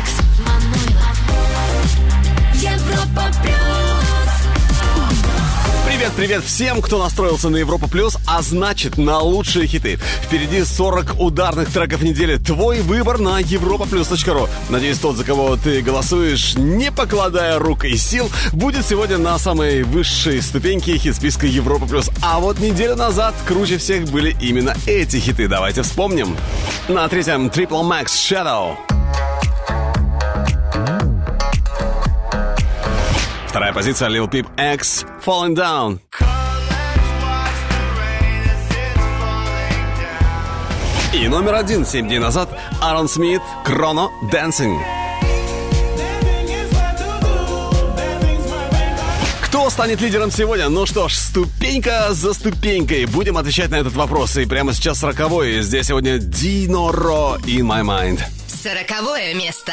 Алекс Манойлов. Европа плюс. Привет, привет всем, кто настроился на Европа Плюс, а значит на лучшие хиты. Впереди 40 ударных треков недели. Твой выбор на europaplus.ru. Надеюсь, тот, за кого ты голосуешь, не покладая рук и сил, будет сегодня на самой высшей ступеньке хит-списка Европа Плюс. А вот неделю назад круче всех были именно эти хиты. Давайте вспомним. На третьем Triple Max Shadow. Вторая позиция Lil Peep X Falling Down. И номер один, семь дней назад, Аарон Смит, Кроно, Dancing. Кто станет лидером сегодня? Ну что ж, ступенька за ступенькой. Будем отвечать на этот вопрос. И прямо сейчас роковой. Здесь сегодня Дино Ро In My Mind. Сороковое место.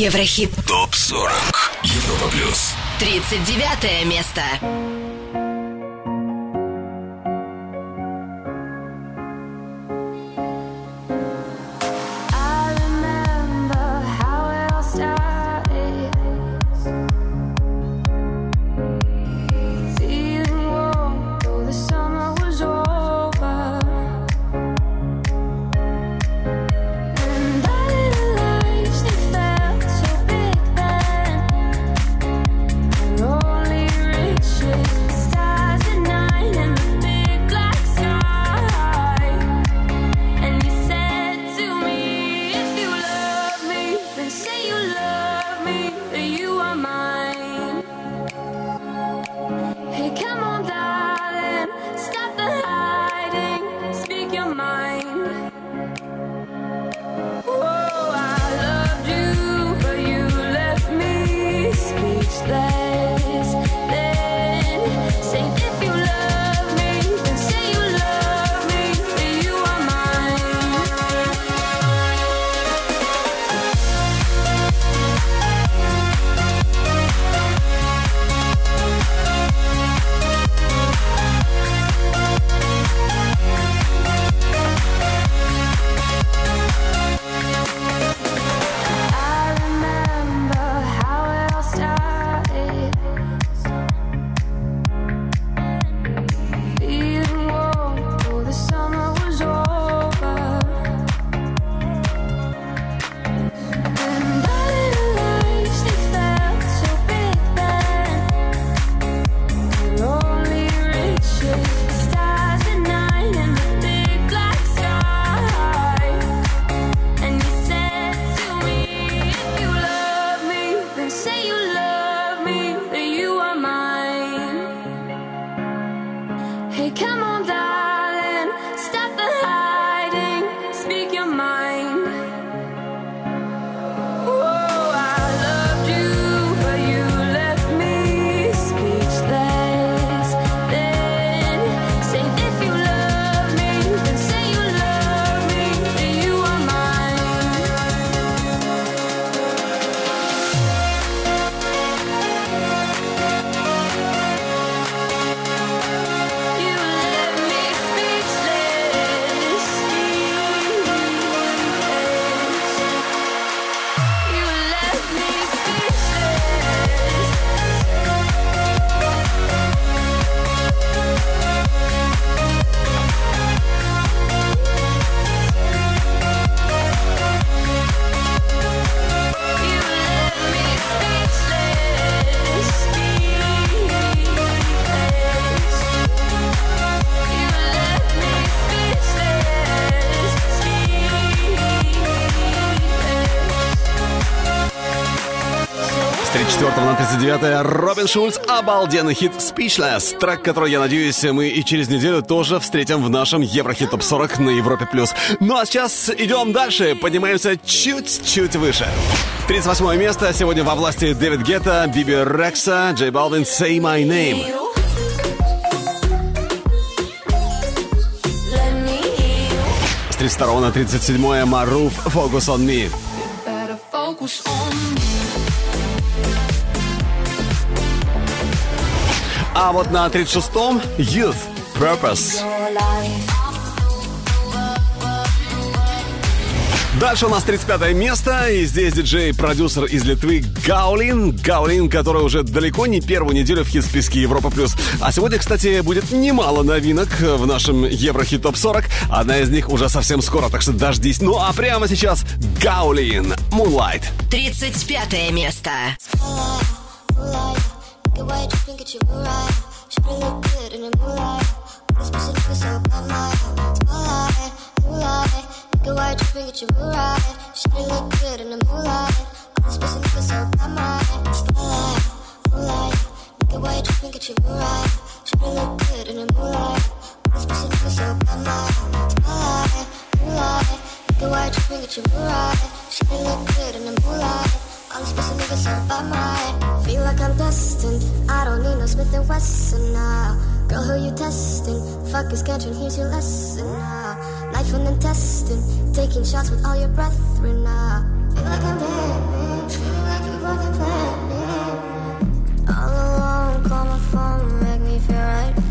Еврохит. ТОП-40 Европа Плюс. 39 место. 34 на 39 Робин Шульц, обалденный хит Speechless. Трек, который, я надеюсь, мы и через неделю тоже встретим в нашем Еврохит Топ 40 на Европе+. плюс. Ну а сейчас идем дальше, поднимаемся чуть-чуть выше. 38 место сегодня во власти Дэвид Гетта, Биби Рекса, Джей Балвин «Say My Name». С 32 на 37 Маруф «Focus on Me». Focus on me. А вот на 36-м Youth Purpose. Дальше у нас 35 место, и здесь диджей-продюсер из Литвы Гаулин. Гаулин, который уже далеко не первую неделю в хит-списке Европа+. плюс. А сегодня, кстати, будет немало новинок в нашем Еврохит Топ 40. Одна из них уже совсем скоро, так что дождись. Ну а прямо сейчас Гаулин, Moonlight. 35 место. The way you think it's your blue light Should've looked good in the moonlight I'm supposed to look so bad night Twilight, blue light The way you think it's your blue light Should've looked good in the moonlight I'm supposed to look so bad night Twilight, blue light The way you think it's your blue light Should've looked good in the moonlight I'm supposed to look so bad night Twilight, blue light The way you think it's your blue Should've looked good in the moonlight all these pussy niggas so bad, my Feel like I'm destined. I don't need no Smith and Wesson now. Girl, who you testing? Fuck is catching, here's your lesson now. Knife and then testing. Taking shots with all your brethren now. Feel like I'm dead, Feel like you fucking planned me. All alone, call my phone, make me feel right.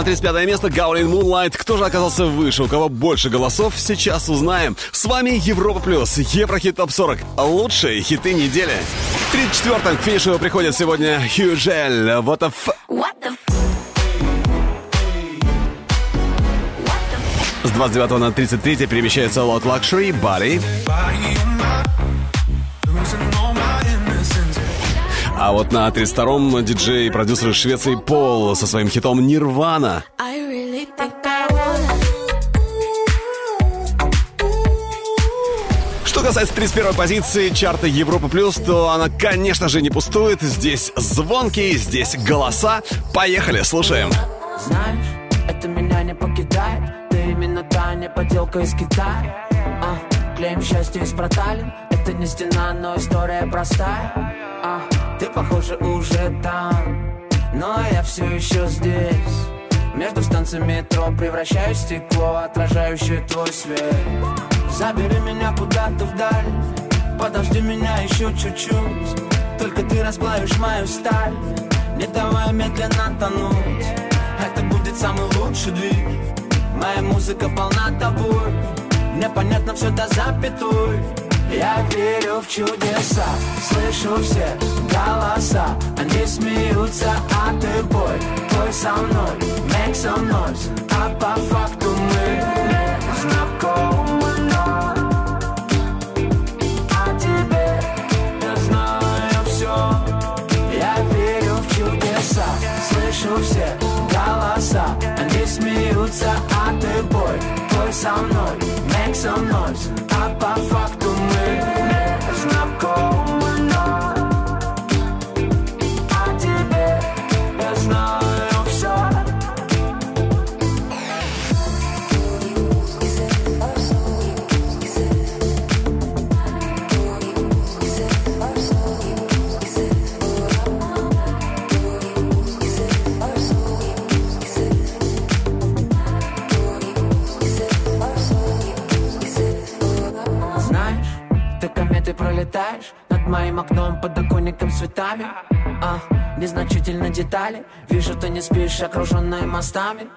На 35 место Гаулин Moonlight. Кто же оказался выше, у кого больше голосов, сейчас узнаем. С вами Европа Плюс, Еврохит Топ 40. Лучшие хиты недели. В 34-м к финишу приходит сегодня Хьюжель. Вот F. What the f- С 29 на 33 перемещается Lot Luxury, Body. А вот на 32-м диджей и продюсер из Швеции Пол со своим хитом Нирвана. Что касается 31 позиции чарта Европа Плюс, то она, конечно же, не пустует. Здесь звонки, здесь голоса. Поехали, слушаем. Знаешь, это меня не покидает Ты именно та не поделка из Китая а, Клеим счастье из проталин Это не стена, но история простая похоже, уже там. Но я все еще здесь. Между станциями метро превращаю в стекло Отражающее твой свет. Забери меня куда-то вдаль. Подожди меня еще чуть-чуть. Только ты расплавишь мою сталь. Не давай медленно тонуть. Это будет самый лучший двиг. Моя музыка полна тобой. Мне понятно все до запятой Я верю в чудеса Слышу все голоса. Они смеются, а ты бой Пой со мной, make some noise. А по факту мы знакомы, но о тебе я знаю все Я верю в чудеса Слышу все голоса. Они смеются, а ты бой Пой со мной, make some noise окном, подоконником цветами. А, Незначительно детали. Вижу, ты не спишь, окруженная мостами.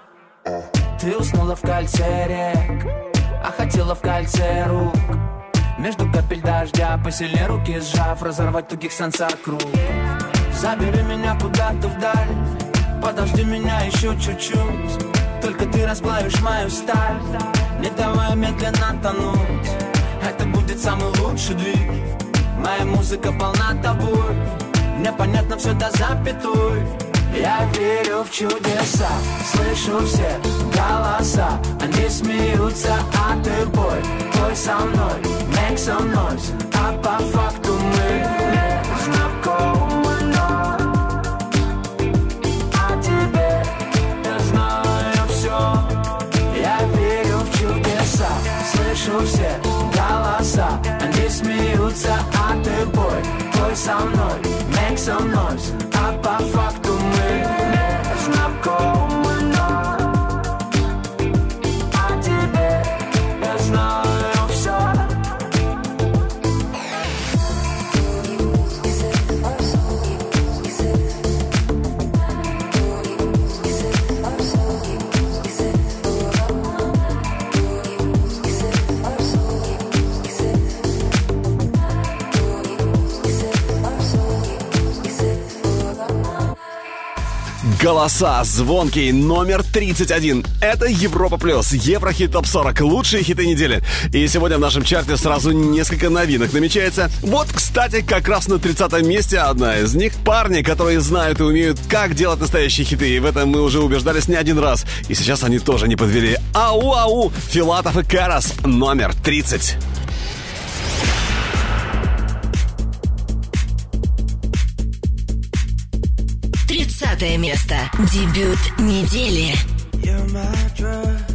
Ты уснула в кольце рек А хотела в кольце рук. Между капель дождя Посильнее руки сжав Разорвать тугих сансар круг. Забери меня куда-то вдаль Подожди меня еще чуть-чуть. Только ты расплавишь мою сталь Не давай медленно тонуть. Это будет самый лучший двиг Моя музыка полна тобой Мне понятно все до запятой. Я верю в чудеса. Слышу все голоса. Они смеются, а ты бой. Пой со мной, make some noise А по факту мы знакомы, в чудеса. Слышу все голоса. Они смеются, а ты бой Пой со мной, make some noise Голоса, звонкий, номер 31. Это Европа Плюс, Еврохит Топ 40, лучшие хиты недели. И сегодня в нашем чарте сразу несколько новинок намечается. Вот, кстати, как раз на 30 месте одна из них. Парни, которые знают и умеют, как делать настоящие хиты. И в этом мы уже убеждались не один раз. И сейчас они тоже не подвели. Ау-ау! Филатов и Карас, номер 30. Тридцатое место. Дебют недели. You're my drug.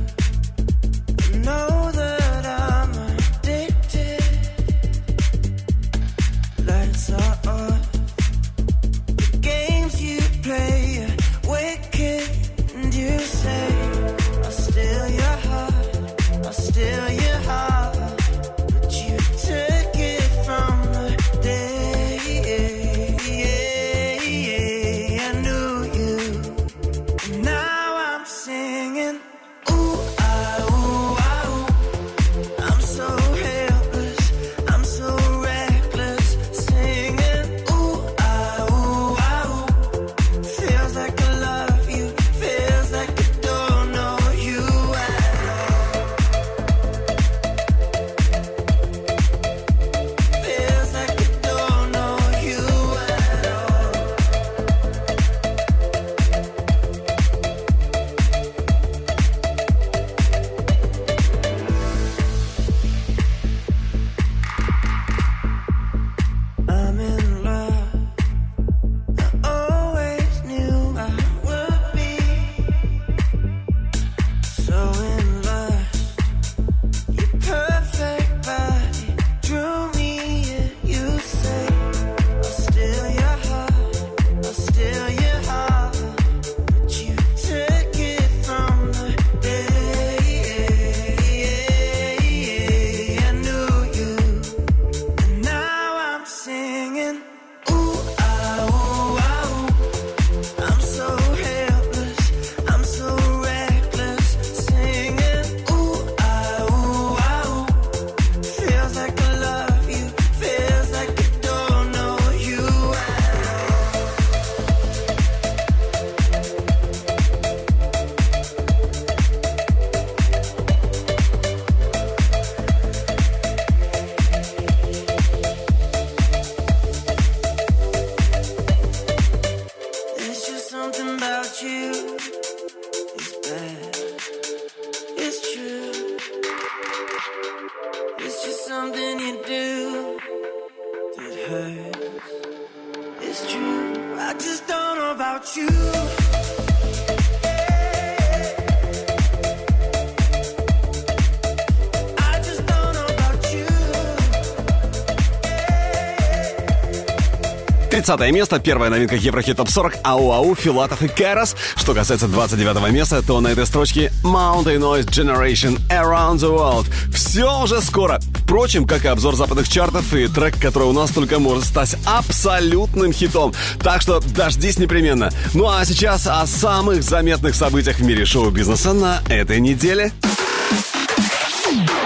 30 место, первая новинка Еврохит Топ 40, Ау Ау, Филатов и Кэрос. Что касается 29 места, то на этой строчке Mountain Noise Generation Around the World. Все уже скоро. Впрочем, как и обзор западных чартов и трек, который у нас только может стать абсолютным хитом. Так что дождись непременно. Ну а сейчас о самых заметных событиях в мире шоу-бизнеса на этой неделе.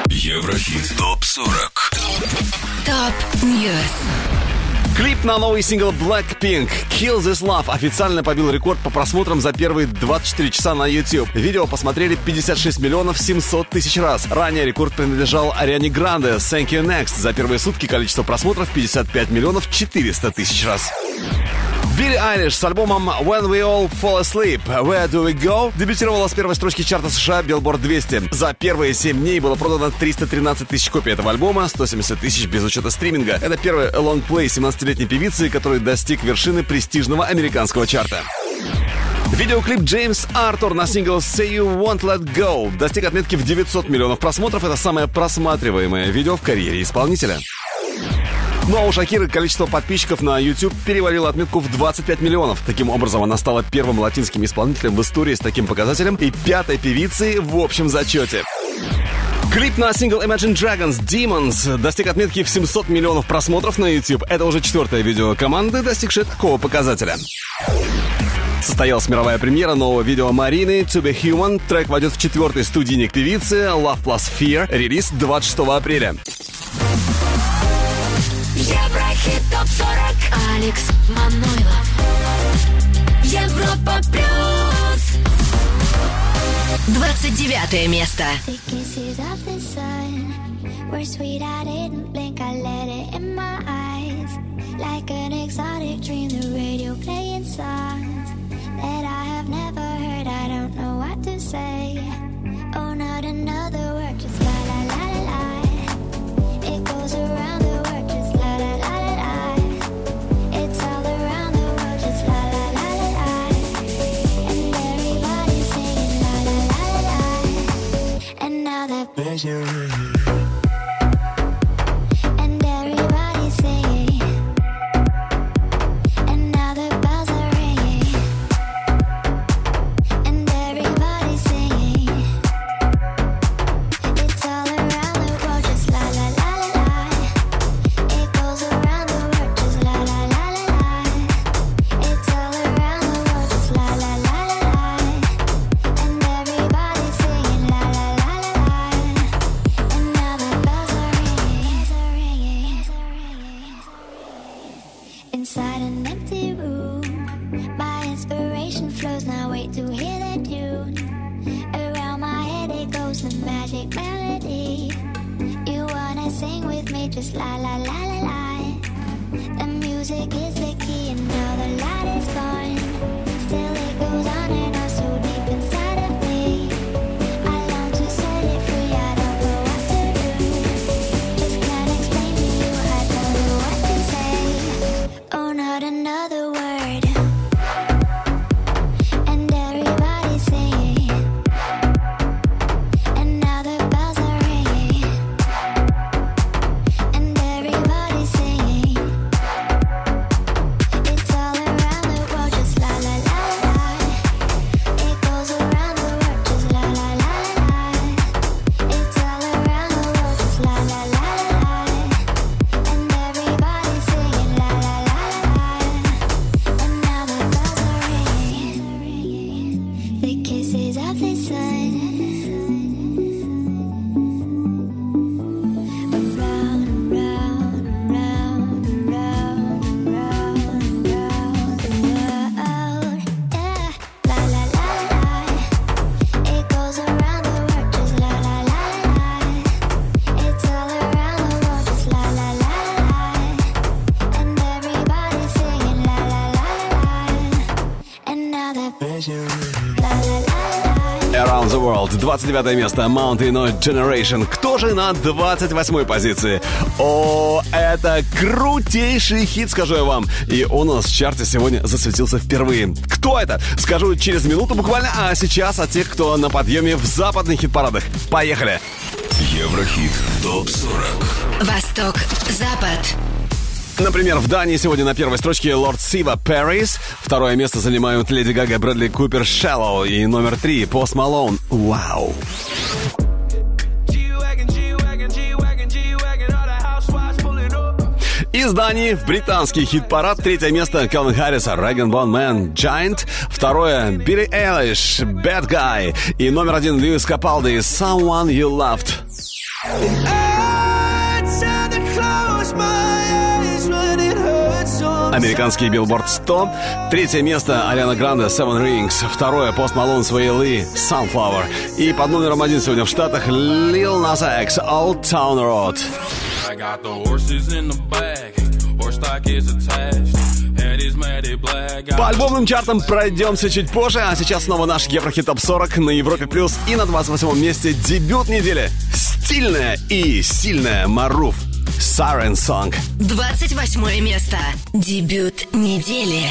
Еврохит ТОП-40 Top News. Клип на новый сингл Blackpink Kill This Love официально побил рекорд по просмотрам за первые 24 часа на YouTube. Видео посмотрели 56 миллионов 700 тысяч раз. Ранее рекорд принадлежал Ариане Гранде Thank You Next. За первые сутки количество просмотров 55 миллионов 400 тысяч раз. Билли Айлиш с альбомом When We All Fall Asleep Where Do We Go дебютировала с первой строчки чарта США Billboard 200. За первые 7 дней было продано 313 тысяч копий этого альбома, 170 тысяч без учета стриминга. Это первый лонгплей 17-летней певицы, который достиг вершины престижного американского чарта. Видеоклип Джеймс Артур на сингл Say You Won't Let Go достиг отметки в 900 миллионов просмотров. Это самое просматриваемое видео в карьере исполнителя. Ну а у Шакиры количество подписчиков на YouTube перевалило отметку в 25 миллионов. Таким образом, она стала первым латинским исполнителем в истории с таким показателем и пятой певицей в общем зачете. Клип на сингл Imagine Dragons Demons достиг отметки в 700 миллионов просмотров на YouTube. Это уже четвертое видео команды, достигшее такого показателя. Состоялась мировая премьера нового видео Марины To Be Human. Трек войдет в четвертый студийник певицы Love Plus Fear. Релиз 26 апреля. Еврохит ТОП-40. Алекс Манойлов. Европа Плюс. 29 место. The kisses of the sun were sweet. I didn't blink. I let it in my eyes, like an exotic dream. The radio playing songs that I have never heard. I don't know what to say. Oh, not another word. Just la la la la la. It goes around the world. that buzzer in. 29 место Mountain Generation. Кто же на 28 позиции? О, это крутейший хит, скажу я вам. И он у нас в чарте сегодня засветился впервые. Кто это? Скажу через минуту буквально, а сейчас от тех, кто на подъеме в западных хит-парадах. Поехали! Еврохит ТОП-40 Восток, Запад. Например, в Дании сегодня на первой строчке Лорд Сива Paris. Второе место занимают Леди Гага, Брэдли Купер, Shallow. И номер три Пост Малон. Вау. Из Дании в британский хит-парад. Третье место Калвин Харрис и Rag'n'Bone Man, Giant. Второе Билли Эйлиш, Bad Guy. И номер один Льюис Капалди, Someone You Loved. Американский билборд 100. Третье место Ариана Гранде Seven Rings. Второе Post Malone Swae Lee Sunflower. И под номером один сегодня в Штатах Lil Nas X Old Town Road. I got the horses in the back, horse stock is attached. По альбомным чартам пройдемся чуть позже, а сейчас снова наш Еврохит Топ 40 на Европе Плюс и на 28 месте дебют недели. Стильная и сильная Маруф. Siren Song. 28 место. Дебют недели.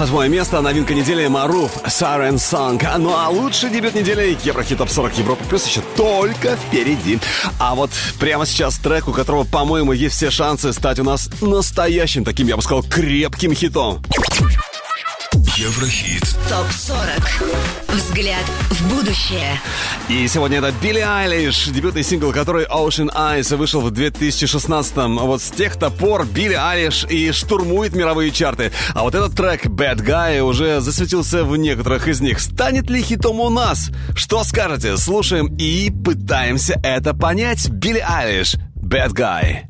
28 место, новинка недели Маруф, Siren Song. Ну а лучший дебют недели Еврохит Топ 40 Европа Плюс еще только впереди. А вот прямо сейчас трек, у которого, по-моему, есть все шансы стать у нас настоящим таким, я бы сказал, крепким хитом. Еврохит ТОП-40. Взгляд в будущее. И сегодня это Билли Айлиш, дебютный сингл, который Ocean Eyes вышел в 2016-м. Вот с тех-то пор Билли Айлиш и штурмует мировые чарты. А вот этот трек Bad Guy уже засветился в некоторых из них. Станет ли хитом у нас? Что скажете? Слушаем и пытаемся это понять. Билли Айлиш, Bad Guy.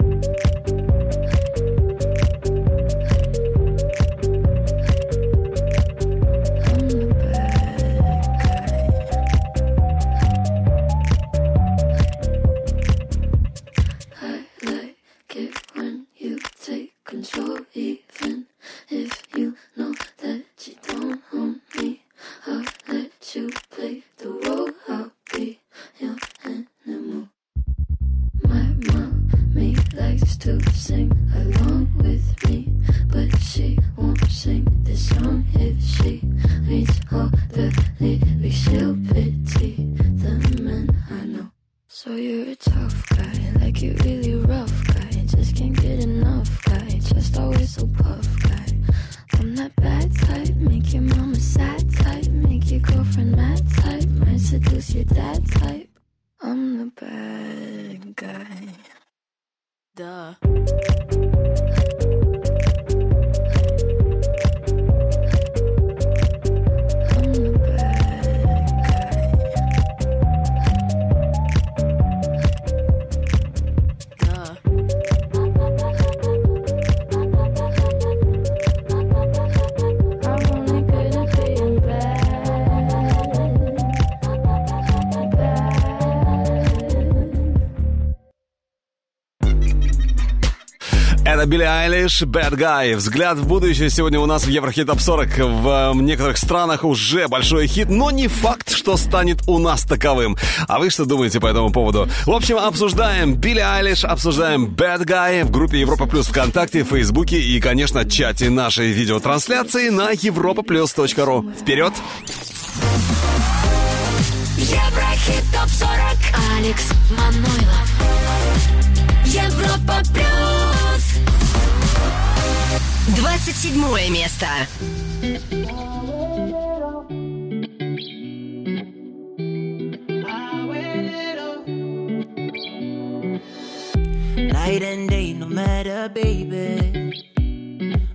Билли Айлиш, Bad Guy. Взгляд в будущее сегодня у нас в Еврохит Топ 40. В э, некоторых странах уже большой хит, но не факт, что станет у нас таковым. А вы что думаете по этому поводу? В общем, обсуждаем Билли Айлиш, обсуждаем Bad Guy в группе Европа Плюс ВКонтакте, Фейсбуке и, конечно, чате нашей видеотрансляции на europaplus.ru. Вперед! Еврохит ТОП-40 Алекс Манойлов Европа 27 место Night and day, no matter, baby.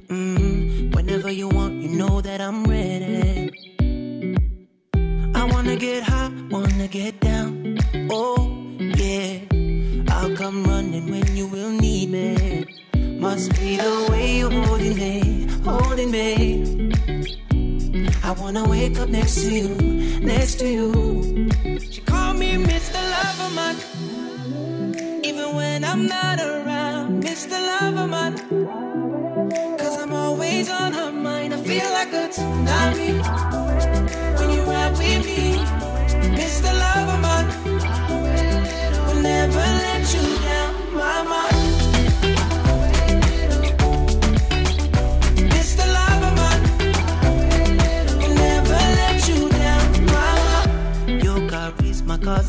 Mm, whenever you want, you know that I'm ready. I wanna get high, wanna get down. Oh, yeah. I'll come running when you will need me. Must be the way you're holding me, holding me. I wanna wake up next to you, next to you. She called me Mr. Loverman. Even when I'm not around, Mr. Loverman. Cause I'm always on her mind. I feel like a tsunami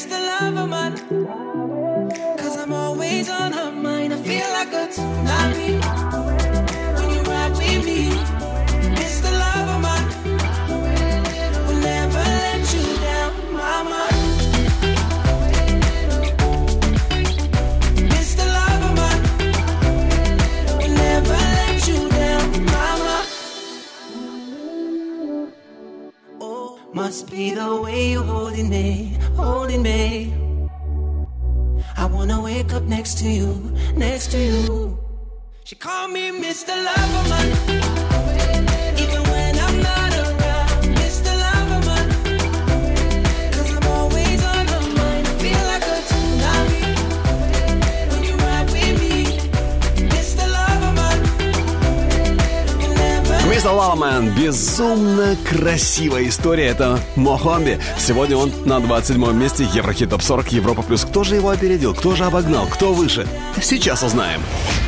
Mr. Loverman. Cause I'm always on her mind. I feel like a tsunami when you ride with me, Mr. Loverman. Will never let you down, mama. Mr. Loverman. Will never let you down, mama. Oh, must be the way you're holding me, holding me. I wanna wake up next to you, next to you. She called me Mr. Loverman. Mr. Loverman, Безумно красивая история. Это Мохомби. Сегодня он на 27 месте Еврохит Топ 40 Европа Плюс. Кто же его опередил? Кто же обогнал? Кто выше? Сейчас узнаем.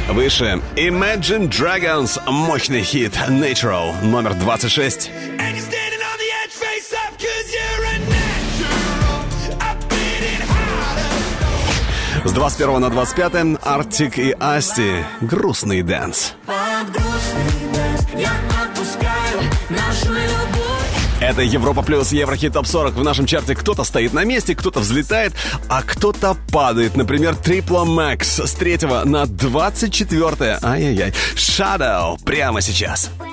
Выше Imagine Dragons. Мощный хит Natural. Номер 26. And you're standing on the edge, face up, cause you're a natural. A beating heart of. С 21 на 25 Артик и Асти. Грустный дэнс. Под грустный дождь я отпускаю нашу любовь. Это Европа плюс Еврохит топ 40. В нашем чарте кто-то стоит на месте, кто-то взлетает, а кто-то падает. Например, Трипла Макс с 3 на 24. Ай-яй-яй. Shadow прямо сейчас. When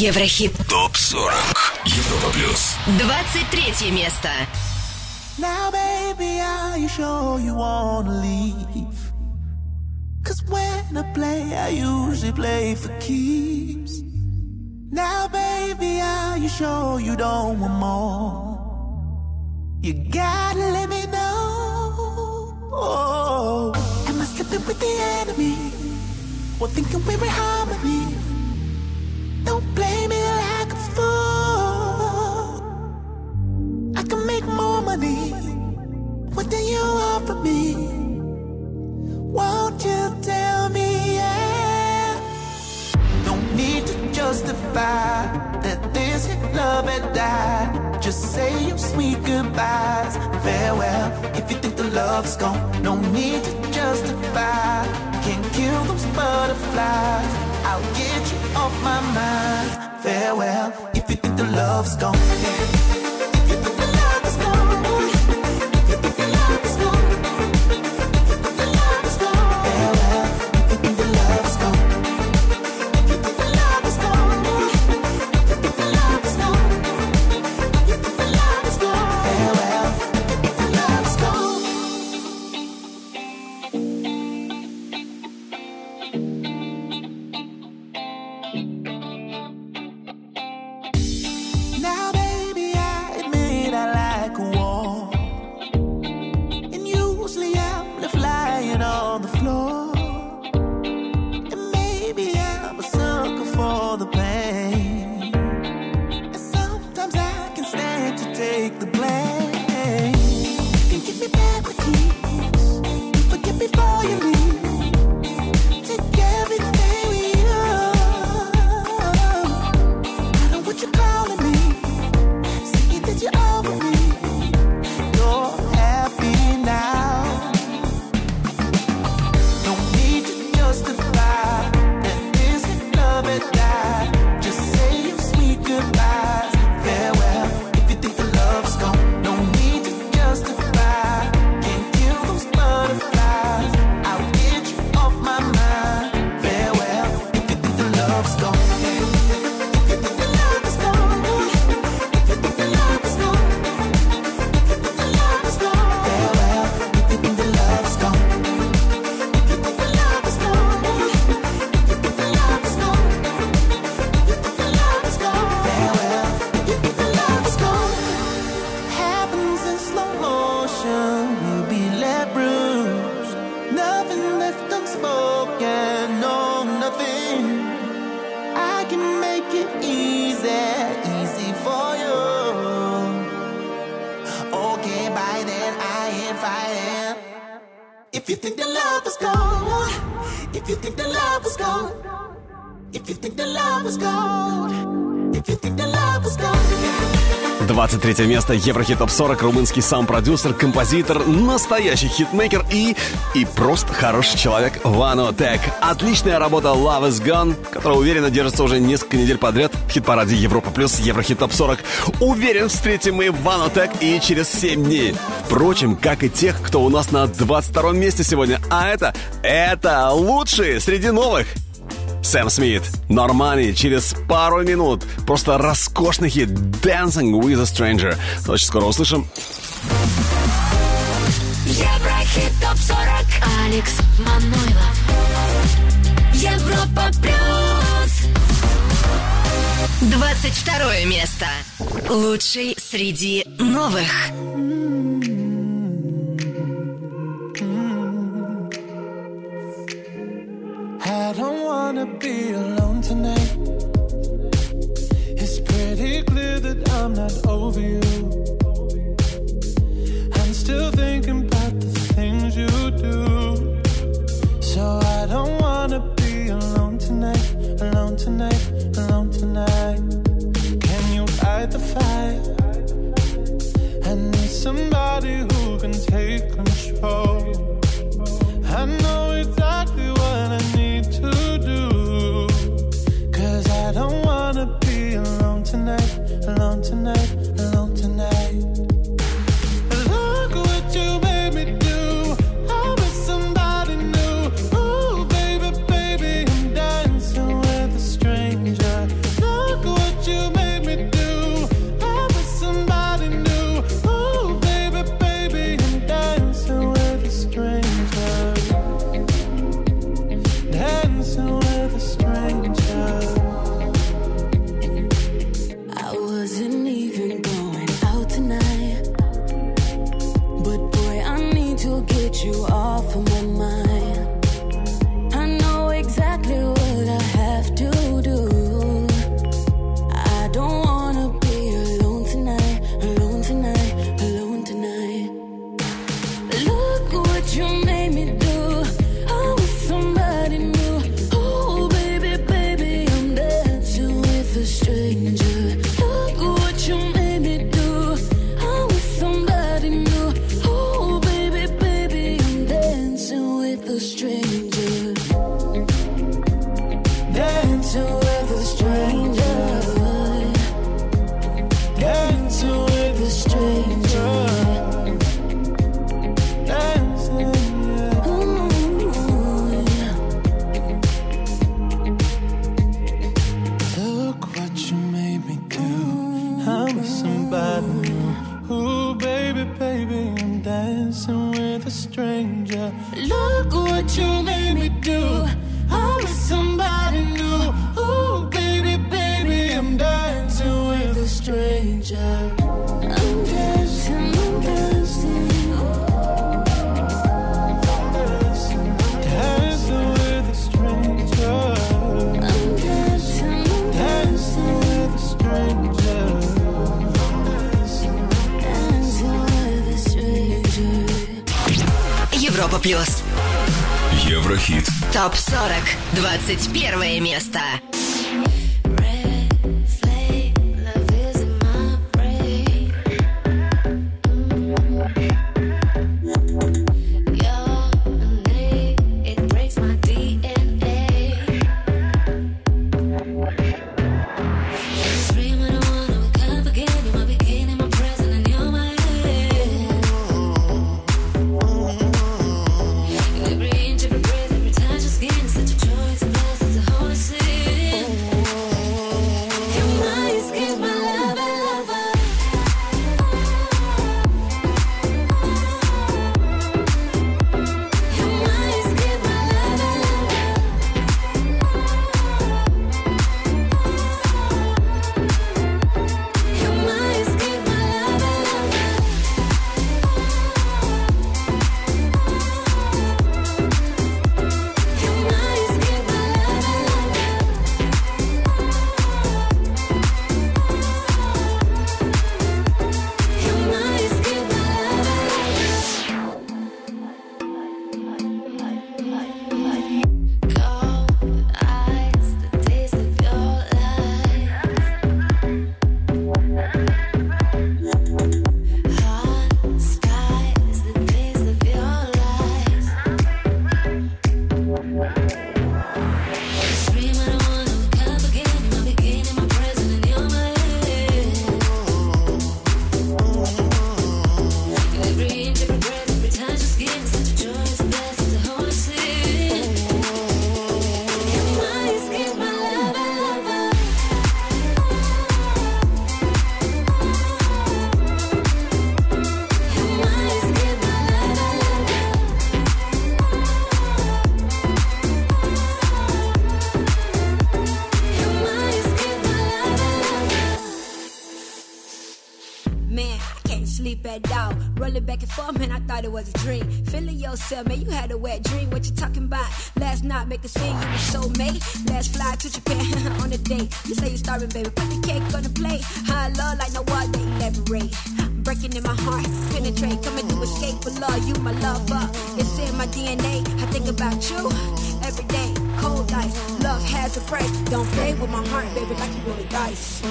Еврохит. ТОП 40 Европа плюс 23 место. Now, baby, are you sure you wanna leave? Cause when I play, I usually play for keeps. Now, baby, are you sure you don't want more? You gotta let me know. Oh, am I slipping with the enemy? Or thinking we're in harmony? Love's gone, no need to justify. Can't kill those butterflies. I'll get you off my mind. Farewell. If you think the love's gone. Третье место Еврохит Топ 40, румынский саунд-продюсер, композитор, настоящий хитмейкер и... и просто хороший человек Vanotek. Отличная работа Love is Gone, которая уверенно держится уже несколько недель подряд в хит-параде Европа Плюс Еврохит Топ 40. Уверен, встретим мы Vanotek и через 7 дней. Впрочем, как и тех, кто у нас на 22 месте сегодня. А это... это лучшие среди новых. Сэм Смит, Нормани через пару минут. Просто роскошный хит Dancing with a Stranger. Очень скоро услышим. Еврохит топ 40 Алекс Манойлов. Европа плюс. 22 место. Лучший среди новых. I don't wanna be alone. over you. I'm still thinking about the things you do. So I don't wanna be alone tonight, alone tonight, alone tonight. Can you fight the fire? I need somebody who can take control. I know. Feeling yourself, man, you had a wet dream. What you talking about? Last night, make a scene, you were so made. Last fly to Japan on a date. You say you're starving, baby, put the cake on the plate. High love like no other, elaborate. Breaking in my heart, penetrate, coming to escape for love. You my lover, it's in my DNA. I think about you every day. Cold ice, love has a price. Don't play with my heart, baby, like you roll the dice.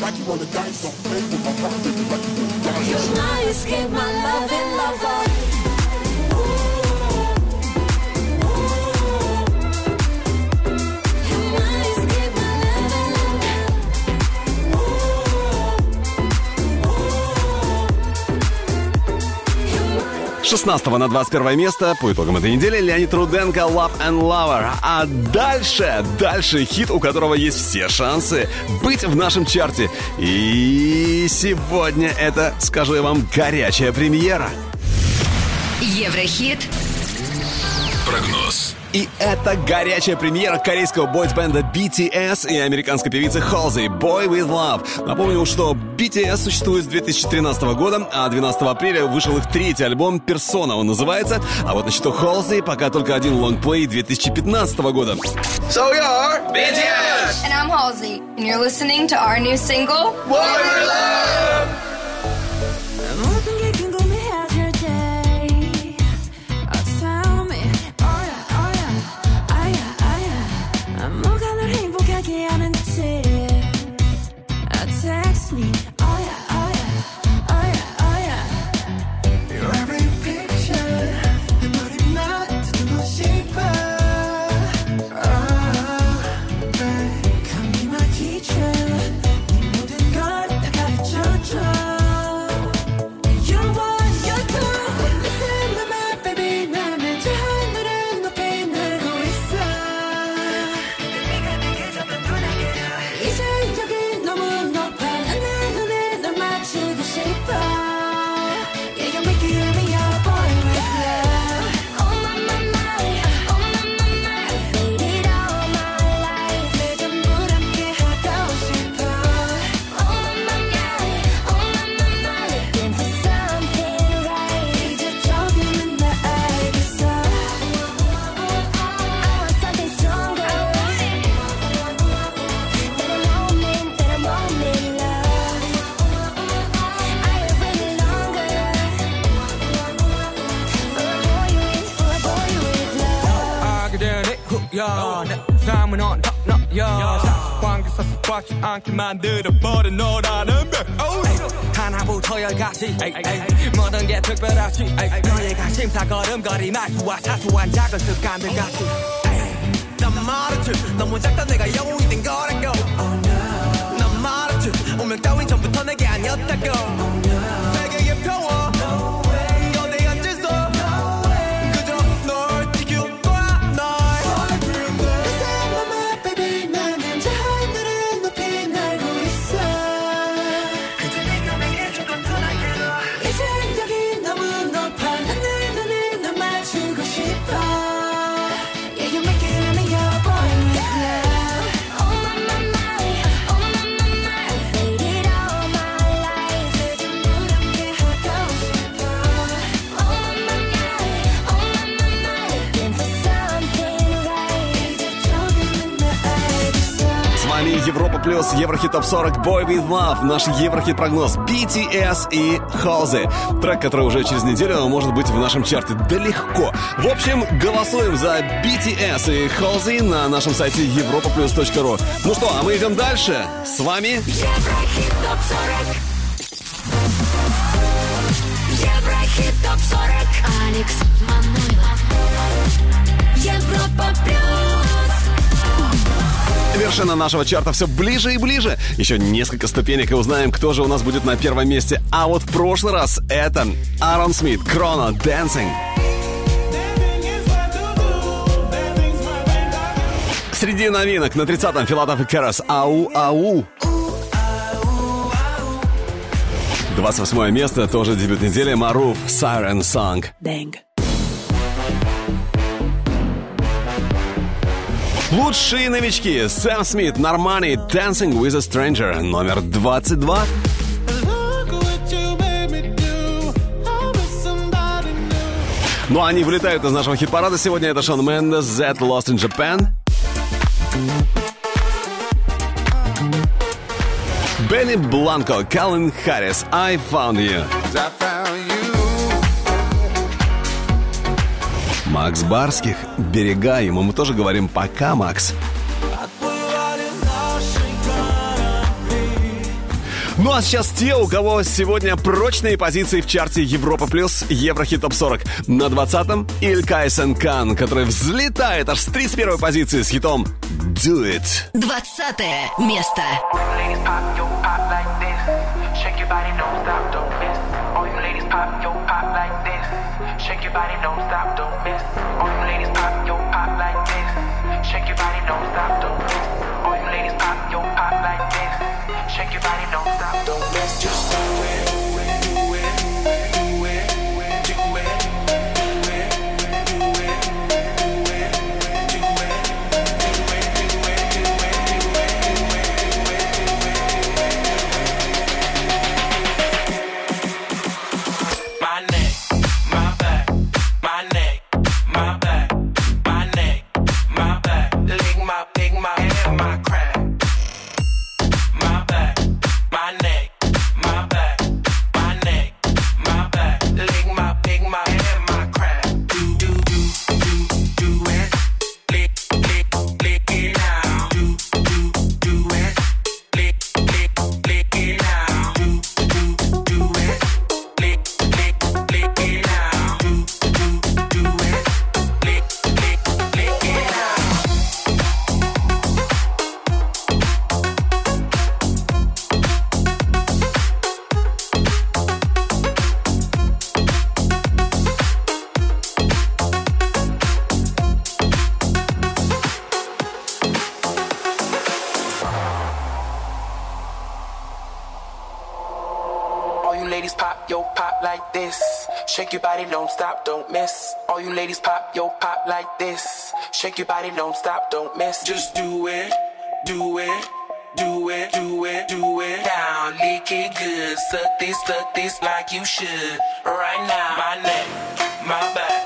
Like you roll the dice, don't play with my heart, baby, like you roll the dice. You might escape my love 16 на 21 место по итогам этой недели Леонид Руденко «Love and Lover». А дальше, дальше хит, у которого есть все шансы быть в нашем чарте. И сегодня это, скажу я вам, горячая премьера. Еврохит. Прогноз. И это горячая премьера корейского бойсбенда BTS и американской певицы Halsey «Boy With Love». Напомню, что BTS существует с 2013 года, а 12 апреля вышел их третий альбом «Persona» он называется. А вот на счету Halsey пока только один лонгплей 2015 года. So you're BTS! And I'm Halsey, and you're listening to our new single, Boy With Love! 않게 만들어버린 너라는 백 하나부터 열까지 모든 게 특별하지 너의 관심사 걸음걸이 말투와 사소한 작은 습관들 같이 난 말했지 너무 작다 내가 영웅이 된 거라고. 난 말했지 운명 따윈 전부터 내게 아니었다고. 세계 Плюс, Еврохит Топ 40, Boy With Love, наш Еврохит прогноз BTS и Halsey. Трек, который уже через неделю может быть в нашем чарте. Да легко. В общем, голосуем за BTS и Halsey на нашем сайте europaplus.ru. Ну что, а мы идем дальше. С вами Еврохит топ 40 Еврохит топ 40 Алекс Манойлов Европа плюс вершина нашего чарта все ближе и ближе. Еще несколько ступенек и узнаем, кто же у нас будет на первом месте. А вот в прошлый раз это Аарон Смит, Кроно, Dancing. Среди новинок на 30-м Филатов и Керас Ау Ау. 28 место, тоже дебют недели, Маруф, Siren Song. Bang. Лучшие новички. Сэм Смит, Нормани, Dancing with a Stranger, номер 22. Ну, а они вылетают из нашего хит-парада. Сегодня это Шон Мендес, Z Lost in Japan. Бенни Бланко, Каллен Харрис, I Found You. I found you. Макс Барских. «Берега» ему мы тоже говорим «пока, Макс». Ну а сейчас те, у кого сегодня прочные позиции в чарте Европа плюс Еврохит топ 40. На 20-м Илька Кан, который взлетает аж с 31 позиции с хитом Do It. 20 место. Pop, yo, pop like this. Shake your body, don't stop, don't miss. All you ladies pop your pop like this. Shake your body, don't stop, don't miss. All you ladies pop your pop like this. Shake your body, don't stop, don't miss. Just do it. Shake your body, don't stop, don't miss. All you ladies pop, yo, pop like this. Shake your body, don't stop, don't miss. Just do it, do it, do it, do it, do it. Now lick it good, suck this, suck this like you should. Right now, my neck, my back.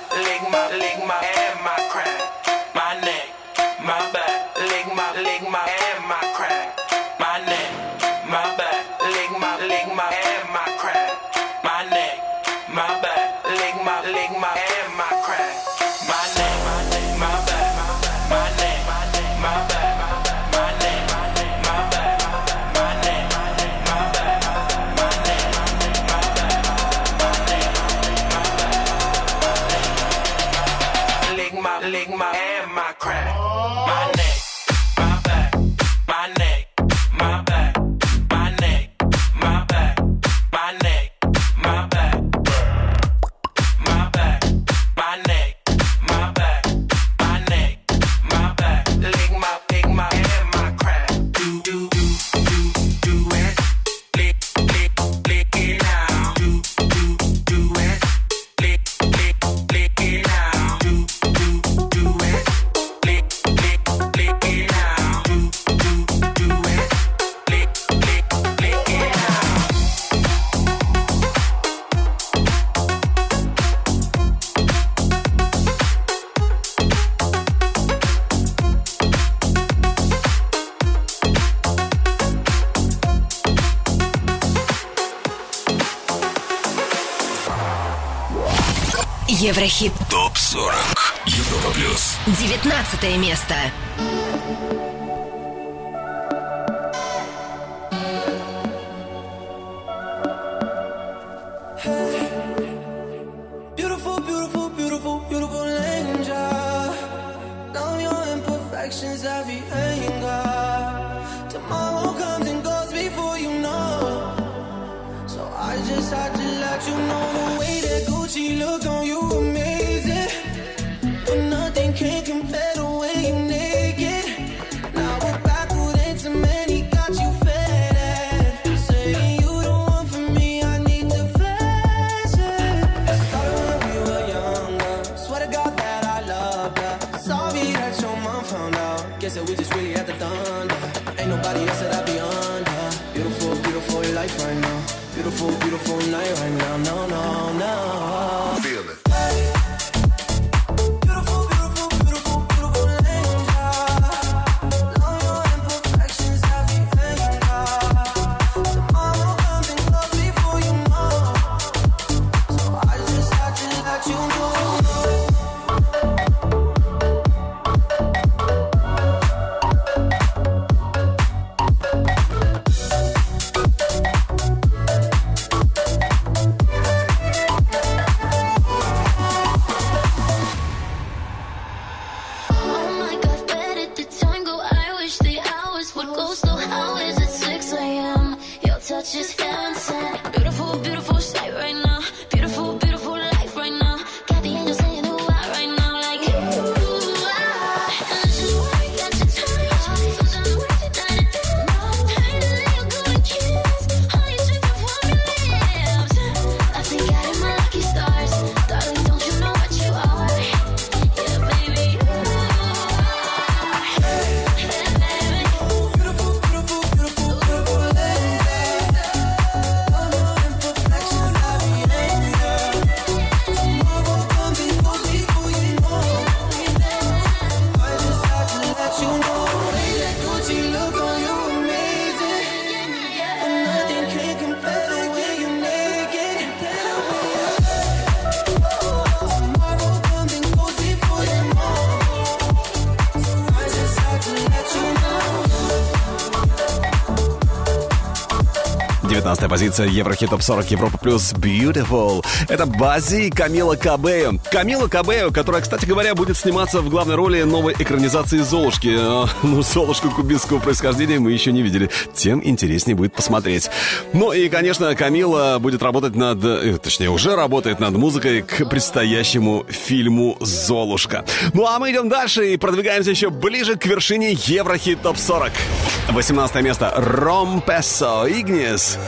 Еврохит. Топ-40. Европа плюс. 19 место. 19 позиция Еврохит Топ 40 Европа Плюс Beautiful. Это Бази Камила Кабео. Камила Кабео, которая, кстати говоря, будет сниматься в главной роли новой экранизации Золушки. А, Ну, Золушку кубинского происхождения мы еще не видели. Тем интереснее будет посмотреть. Ну и, конечно, Камила будет работать над... э, Точнее, уже работает над музыкой к предстоящему фильму «Золушка». Ну а мы идем дальше и продвигаемся еще ближе к вершине Еврохит Топ 40. 18 место. Rompasso Ignis.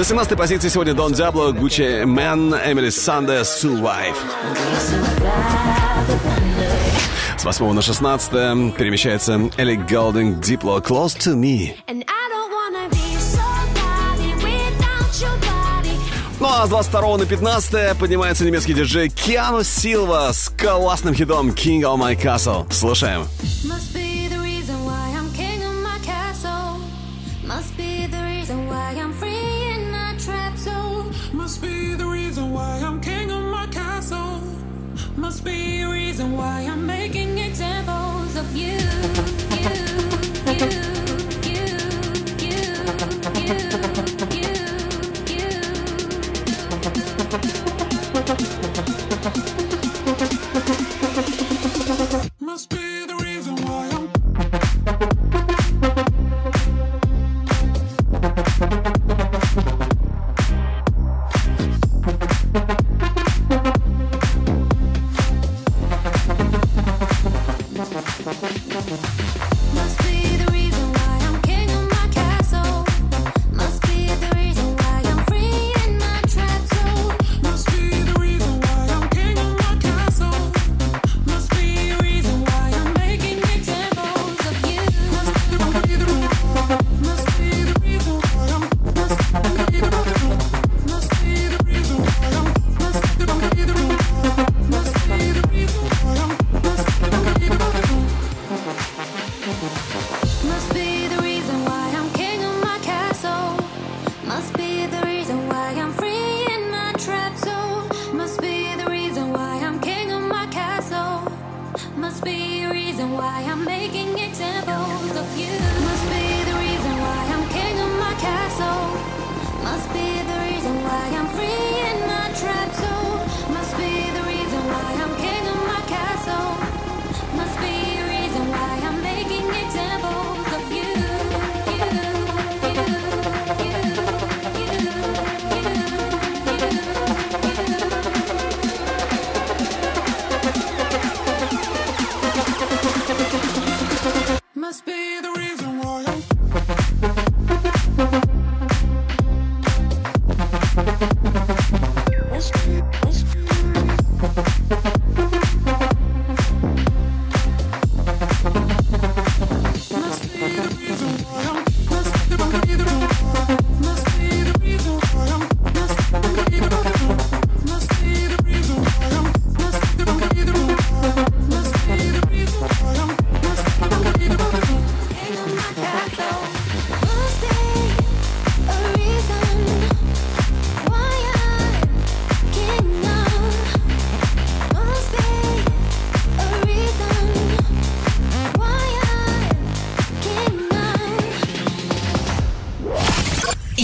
На 17 позиции сегодня Дон Диабло, Gucci Mane, Эмили Санде, Survive. С 8 на 16 перемещается Элли Голдинг, Diplo, Close to Me. Ну а с 22 на 15 поднимается немецкий диджей Киану Силва с классным хитом King of My Castle. Слушаем. Must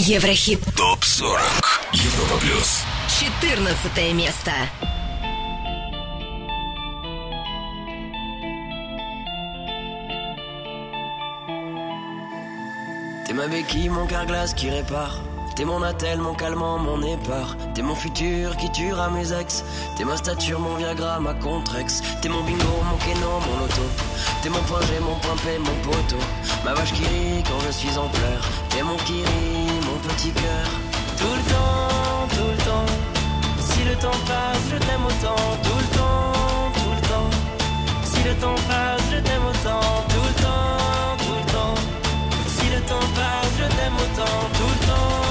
Еврохит. Топ 40. Европа плюс. 14 место. T'es ma béquille, mon carglass qui répare. T'es mon attel, mon calmant, mon épar. T'es mon futur qui tuera mes ex. T'es ma stature, mon Viagra, ma contrex. T'es mon bingo, mon keno, mon loto. T'es mon point G, mon point P, mon poteau. Ma vache qui rit quand je suis en pleurs. T'es mon kiri, mon tout le temps, tout le temps. Si le temps passe, je t'aime autant. Tout le temps, tout le temps. Si le temps passe, je t'aime autant. Tout le temps, tout le temps. Si le temps passe, je t'aime autant. Tout le temps,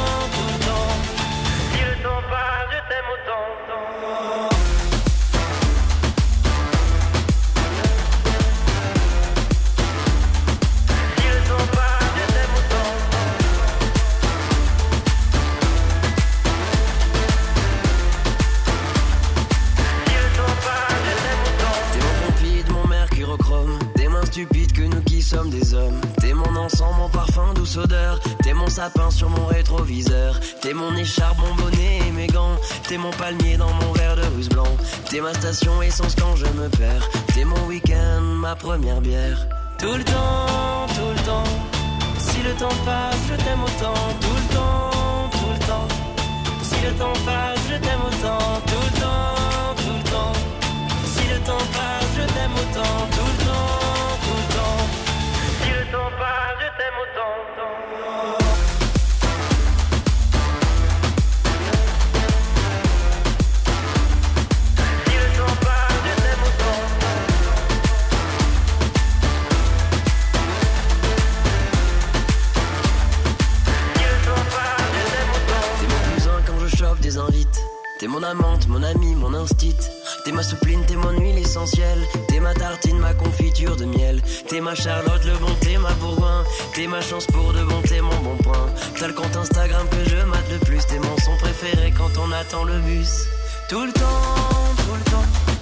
T'es mon sapin sur mon rétroviseur. T'es mon écharpe, mon bonnet et mes gants. T'es mon palmier dans mon verre de russe blanc. T'es ma station essence quand je me perds. T'es mon week-end, ma première bière. Tout le temps, tout le temps. Si le temps passe, je t'aime autant. Tout le temps, tout le temps. Si le temps passe, je t'aime autant. Tout le temps, tout le temps. Si le temps passe, je t'aime autant. Tout le temps, T'es mon amante, mon ami, mon instit. T'es ma soupline, t'es mon huile essentielle. T'es ma tartine, ma confiture de miel. T'es ma Charlotte, le bon, t'es ma Bourgoin. T'es ma chance pour de bon, t'es mon bon point. T'as le compte Instagram que je mate le plus. T'es mon son préféré quand on attend le bus. Tout le temps, tout le temps.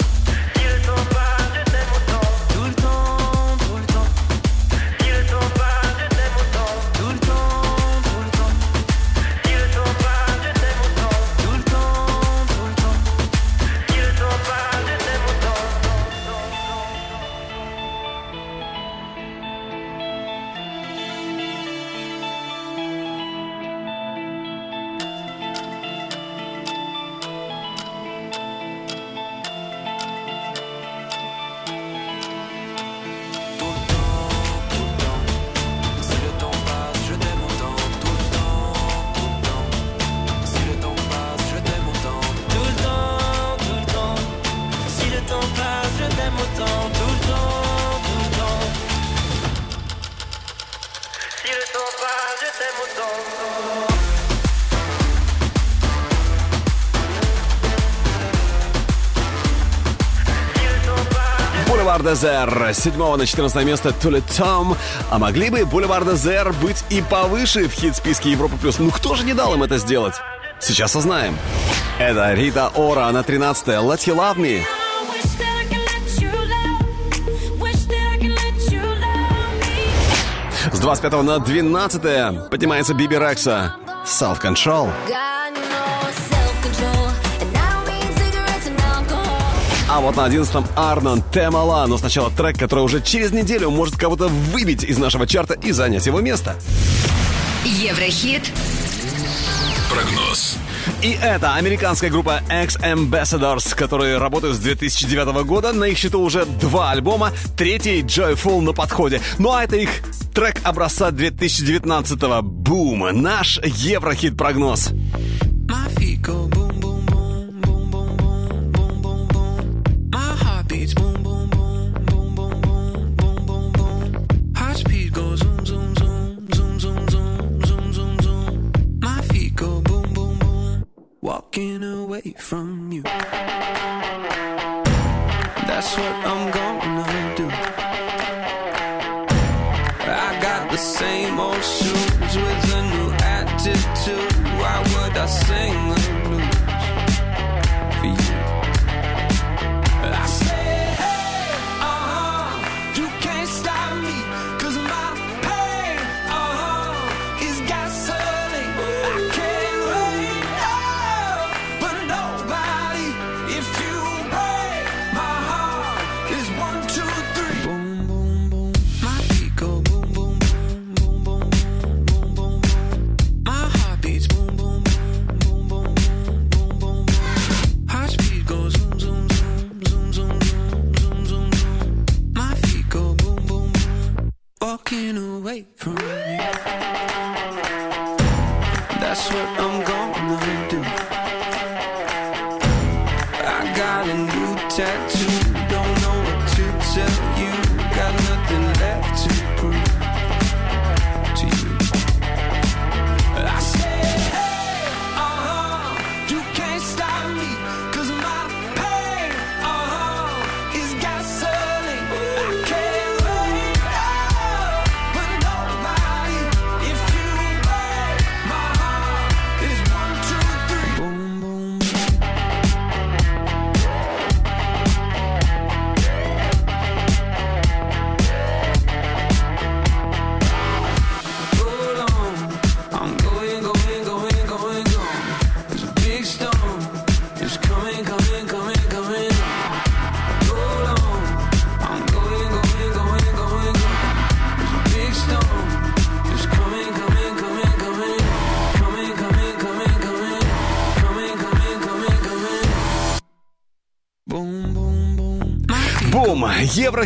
Дезер с 7 на 14 место Тули Том. А могли бы Бульвар Дезер быть и повыше в хит-списке Европа+. плюс? Ну кто же не дал им это сделать? Сейчас узнаем. Это Рита Ора на 13 Let You Love Me. С 25 на 12 поднимается Биби Рекса Self Control. А вот на 11-м Арнон Темала. Но сначала трек, который уже через неделю может кого-то выбить из нашего чарта и занять его место. Еврохит. Прогноз. И это американская группа X Ambassadors, которые работают с 2009 года. На их счету уже два альбома, третий Joyful на подходе. Ну а это их трек образца 2019-го. Бум! Наш Еврохит-прогноз. My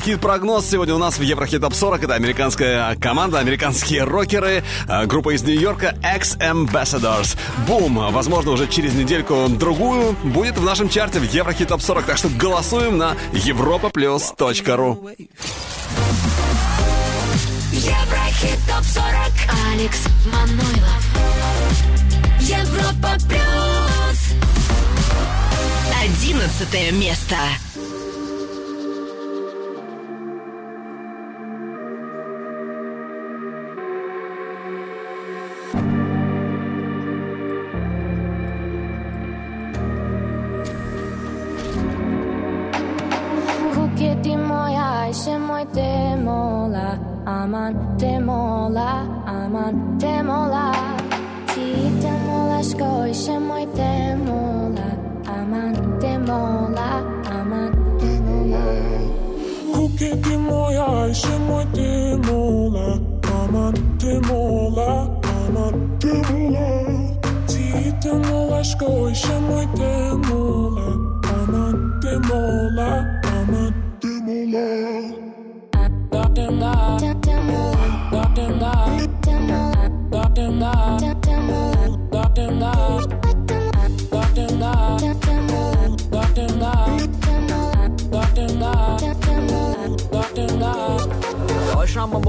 Еврохит прогноз сегодня у нас в Еврохит Топ 40. Это американская команда, американские рокеры, э, группа из Нью-Йорка X Ambassadors. Бум! Возможно, уже через недельку-другую будет в нашем чарте в Еврохит Топ 40. Так что голосуем на europaplus.ru. Еврохит топ 40 Алекс Манойлов Европа плюс Одиннадцатое место いてもら甘ってもら甘ってもら聞いてもらしこいしもいてもら甘ってもら甘ってもらこけてもやいしもいてもら甘ってもら甘ってもら聞いてもらしこいしもいてもら甘ってもら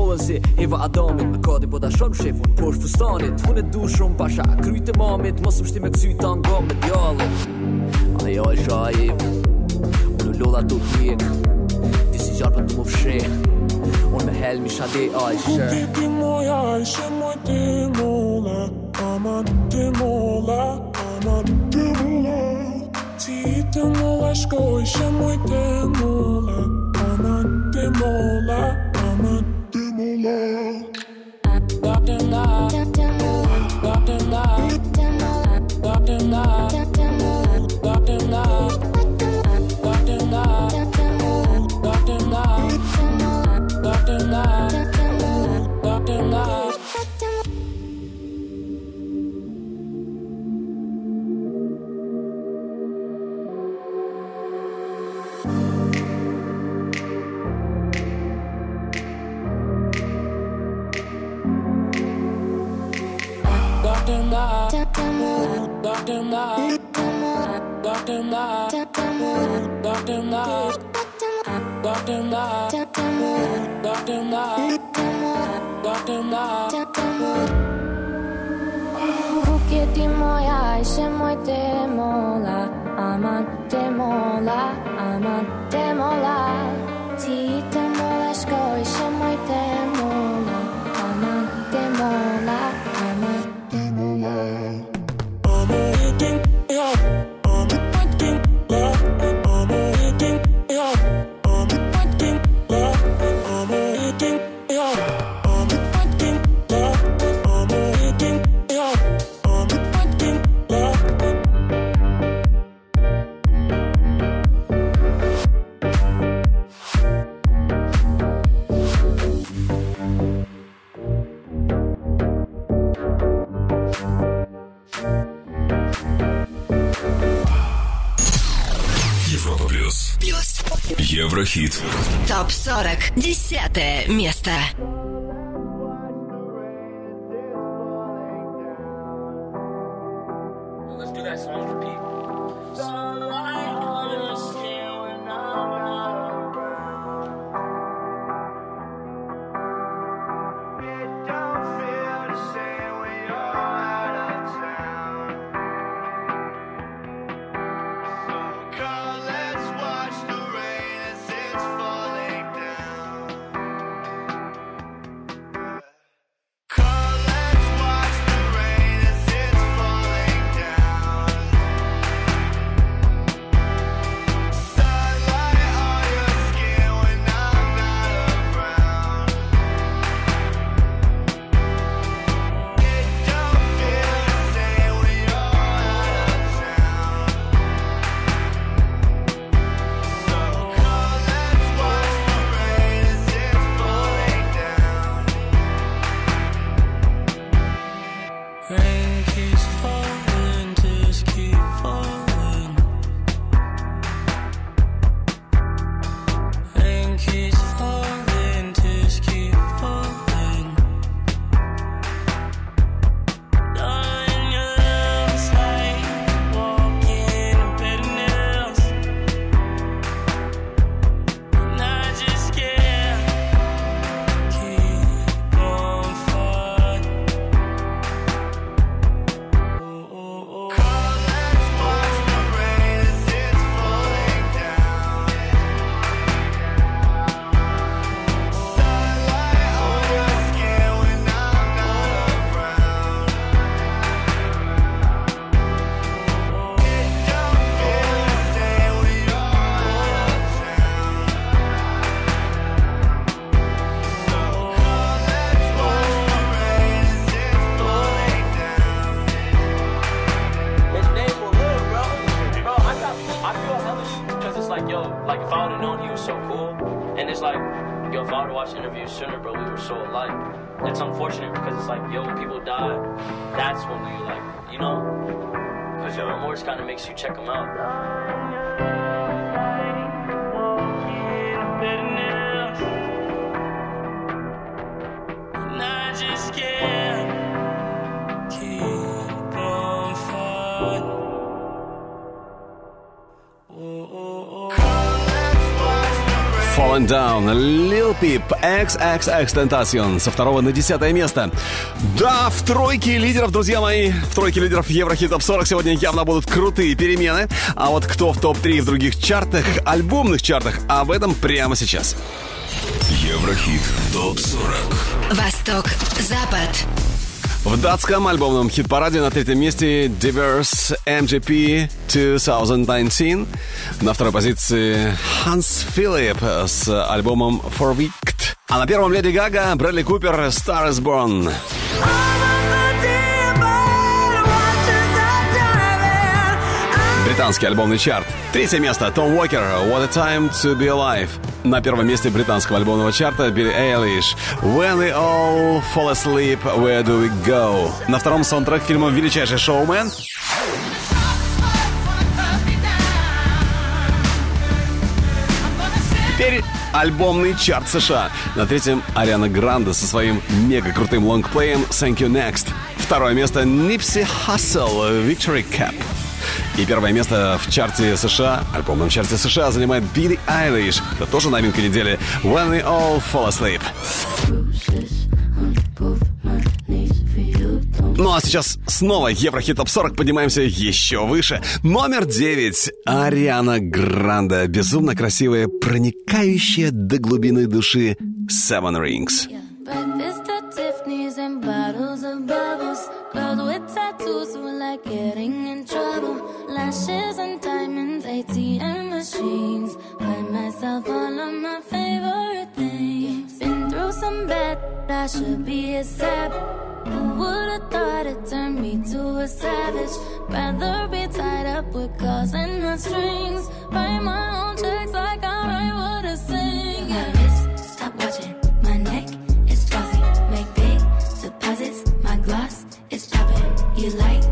shohen si Eva Adamit Në kodi po ta shumë shefun Po është fustanit. Unë e du shumë pasha Kryjt e mamit Mos më shti me kësy të nga me djallit Ajo e shaj Unë u lodha të t'jek Ti si gjarë për të më fshe Unë me hel mi shade ajshë Unë ti ti moj ajshë Moj ti mole Ama ti mole Ama ti mole Ti të mole shkoj Shë moj ti mole Ama ti mole More. Buketi moja i še mojte mola Amate mola, amate mola Ti te moleško i še mojte mola плюс. Плюс Еврохит. Топ 40 Десятое место XXX Tentacion со второго на десятое место. Да, в тройке лидеров, друзья мои, в тройке лидеров Еврохит Топ 40 сегодня явно будут крутые перемены. А вот кто в топ-3 в других чартах, альбомных чартах, об этом прямо сейчас. Еврохит ТОП-40 Восток, Запад. В датском альбомном хит-параде на третьем месте Diverse MGP 2019. На второй позиции Hans Philip с альбомом For Wicked. А на первом Леди Гага, Брэдли Купер, Star is Born. Британский альбомный чарт. Третье место Том Уокер What a Time to Be Alive. На первом месте британского альбомного чарта Билли Эйлиш When We All Fall Asleep, Where Do We Go. На втором саундтрек фильма «Величайший шоумен». Теперь альбомный чарт США. На третьем Ариана Гранде со своим мега крутым лонгплеем Thank You Next. Второе место Нипси Хассел Victory Cap. И первое место в чарте США, альбомном чарте США занимает Билли Айлиш. Это тоже новинка недели When We All Fall Asleep. Ну а сейчас снова Еврохит Топ 40 поднимаемся еще выше. Номер 9. Ариана Гранде. Безумно красивая, проникающая до глубины души Seven Rings. Lashes. Some bad, I should be a sap. Who would've thought it turned me to a savage? Rather be tied up with calls and not strings. Write my own checks like I write what I sing. My wrist, stop watching. My neck is flossy. Make big deposits. My gloss is popping. You like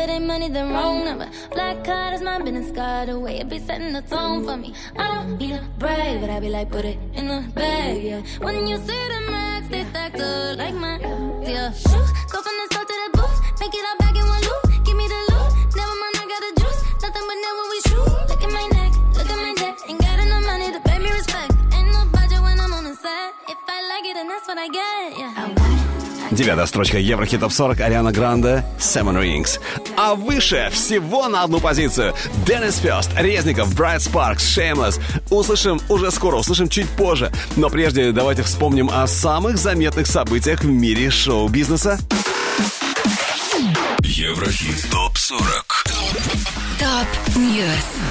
it ain't money, the wrong number. Black card is my business card away. It be setting the tone for me. I don't need a brag, but I be like, put it in the bag, yeah. When you see the max, they stacked up like my, yeah. Shoo, go from the store to the booth, make it all back in one loop. Give me the loot, never mind, I got the juice. Nothing but never we shoot. Look at my neck, look at my neck. Ain't got enough money to pay me respect. Ain't no budget when I'm on the set. If I like it, then that's what I get, yeah. Девятая строчка Еврохит Топ 40 Ариана Гранде Seven Rings. А выше всего на одну позицию Denis First, Reznikov, Bright Sparks, Shameless. Услышим уже скоро, услышим чуть позже. Но прежде давайте вспомним о самых заметных событиях в мире шоу-бизнеса. Еврохит ТОП-40 Top News.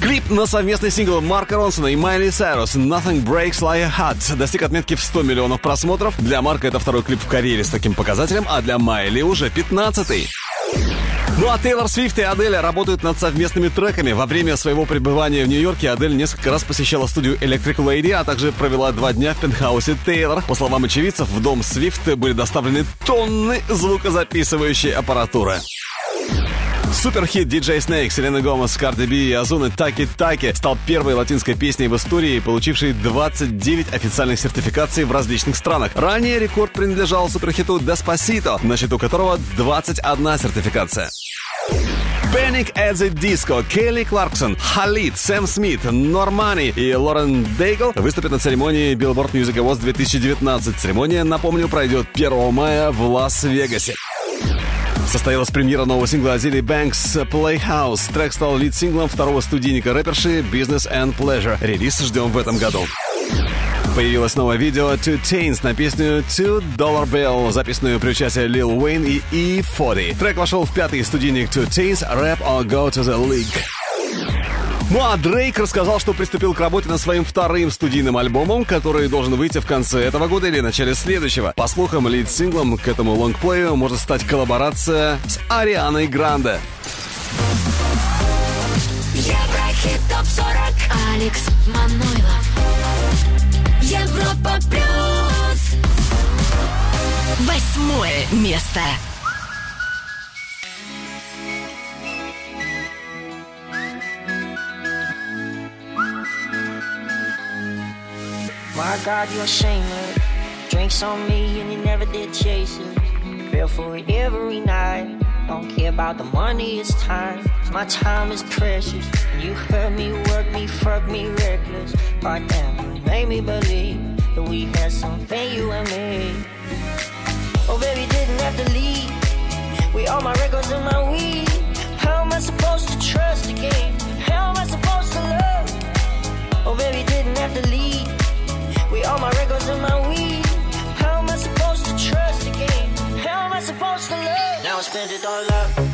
Клип на совместный сингл Марка Ронсона и Майли Сайрус «Nothing Breaks Like a Heart» достиг отметки в 100 миллионов просмотров. Для Марка это второй клип в карьере с таким показателем, а для Майли уже 15-й. Ну а Тейлор Свифт и Адель работают над совместными треками. Во время своего пребывания в Нью-Йорке Адель несколько раз посещала студию Electric Lady, а также провела два дня в пентхаусе Тейлор. По словам очевидцев, в дом Свифт были доставлены тонны звукозаписывающей аппаратуры. Суперхит DJ Snake, Селена Гомес, Карди Би и Азуны Таки Таки стал первой латинской песней в истории, получившей 29 официальных сертификаций в различных странах. Ранее рекорд принадлежал суперхиту Despacito, на счету которого 21 сертификация. Panic at the Disco, Келли Кларксон, Халид, Сэм Смит, Нормани и Лорен Дейгл выступят на церемонии Billboard Music Awards 2019. Церемония, напомню, пройдет 1 мая в Лас-Вегасе. Состоялась премьера нового сингла Азили Бэнкс Playhouse. Трек стал лид-синглом второго студийника рэперши Business and Pleasure. Релиз ждем в этом году. Появилось новое видео Two Tains на песню Two Dollar Bill, записанную при участии Lil Wayne и E40. Трек вошел в пятый студийник Two Tains Rap or Go to the League. Ну а Дрейк рассказал, что приступил к работе над своим вторым студийным альбомом, который должен выйти в конце этого года или начале следующего. По слухам, лид-синглом к этому лонгплею может стать коллаборация с Арианой Гранде. Еврохит ТОП-40 Алекс Манойлов Европа Плюс Восьмое место My God, you're shameless. Drinks on me and you never did chase it. Feel for it every night. Don't care about the money, it's time. My time is precious. You hurt me, work me, fuck me reckless. But damn, you made me believe that we had something, you and me. Oh, baby, didn't have to leave. We all my records and my weed. How am I supposed to trust again? How am I supposed to love? Oh, baby, send it all out.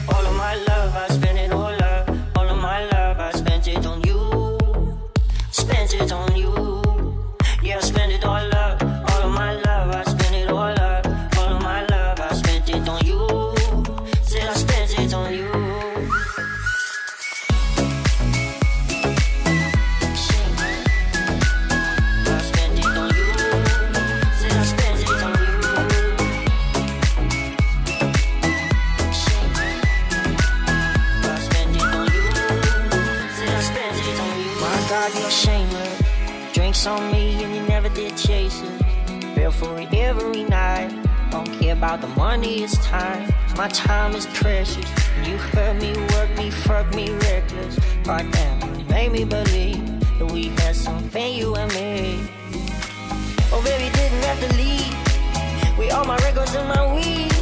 About the money, is time. My time is precious. You hurt me, work me, fuck me reckless. But damn, you made me believe that we had something, you and me. Oh, baby, didn't have to leave. We all my records and my weed.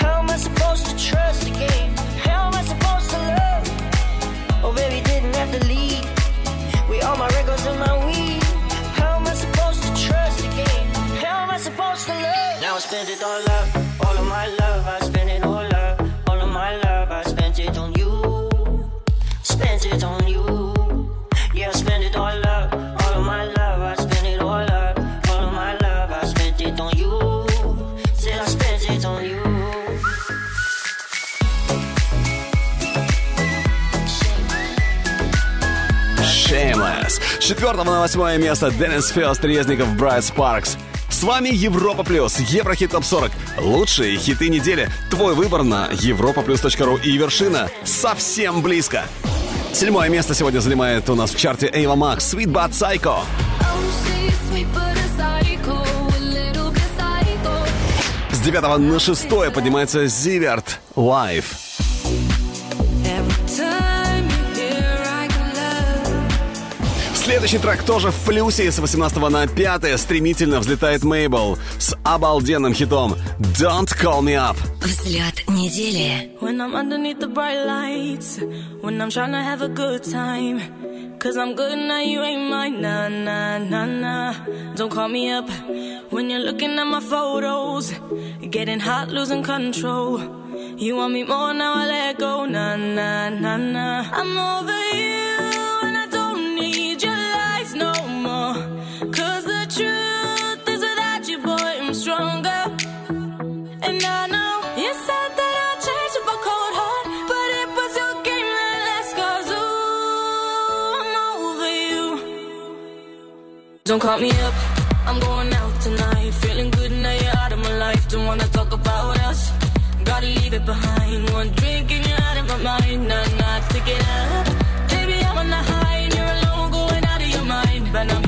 How am I supposed to trust again? How am I supposed to love? Oh, baby, didn't have to leave. We all my records and my weed. How am I supposed to trust again? How am I supposed to love? Now I spent it all up, all of my love. I spent it all up, all of my love. I spent it on you, spent it on you. Yeah, I spent it all up, all of my love. I spent it all up, all of my love. I spent it on you. Said I spent it on you. Shameless. С четвертого на восьмое место Деннис Фест, Резников, Брайт Спаркс. С вами Европа Плюс, Еврохит Топ 40. Лучшие хиты недели. Твой выбор на europaplus.ru и вершина совсем близко. Седьмое место сегодня занимает у нас в чарте Эйва Макс, Sweet But Psycho. С девятого на шестое поднимается Зиверт, Live. Следующий трек тоже в плюсе. С 18 на 5 стремительно взлетает Мейбл с обалденным хитом Don't Call Me Up. Взгляд недели When I'm underneath the bright lights, when I'm trying to have a good time. Cause I'm good now, you ain't mine. Nah, nah, nah, nah. Don't call me up when you're looking at my photos. Getting hot, losing control. You want me more now, I let go. Nah, nah, nah, nah. I'm over you, Cause the truth is without you, boy, I'm stronger. And I know you said that I'll change with a cold heart, but it was your game that ooh, I'm over you. Don't call me up, I'm going out tonight. Feeling good now you're out of my life. Don't wanna talk about us. Gotta leave it behind. One drink and you're out of my mind. Nah, nah, take it up. Baby, I'm on the high and you're alone, going out of your mind. But I'm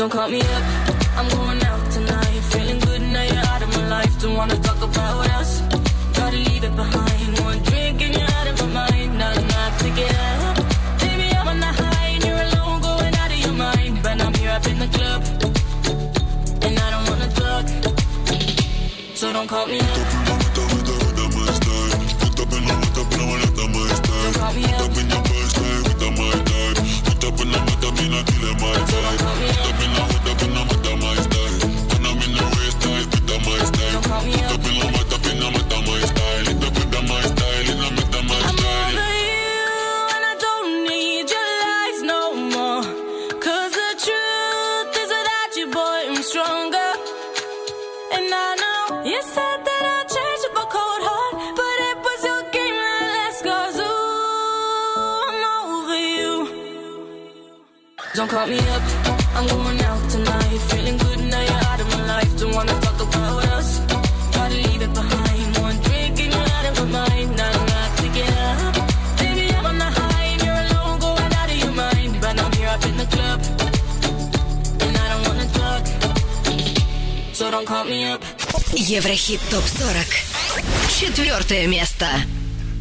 Don't call me up, I'm going out tonight. Feeling good now you're out of my life. Don't wanna talk about us. Gotta leave it behind. One drink and you're out of my mind. Nah, nah, pick it up. Baby, I'm on the high and you're alone, going out of your mind. But I'm here up in the club, and I don't wanna talk. So don't call me up. Don't call me up. Don't Don't call me up, I'm going out tonight. Feeling good now you're out of my life. Don't wanna talk about us. Gotta leave it behind. One drink and you're out of my mind. Nah, nah, pick it up. Baby, I'm on the high and you're alone, going out of your mind. But I'm here up in the club, and I don't wanna talk. So don't call me up. Еврохит ТОП-40. Четвертое место.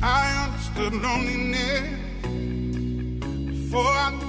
I understood loneliness before I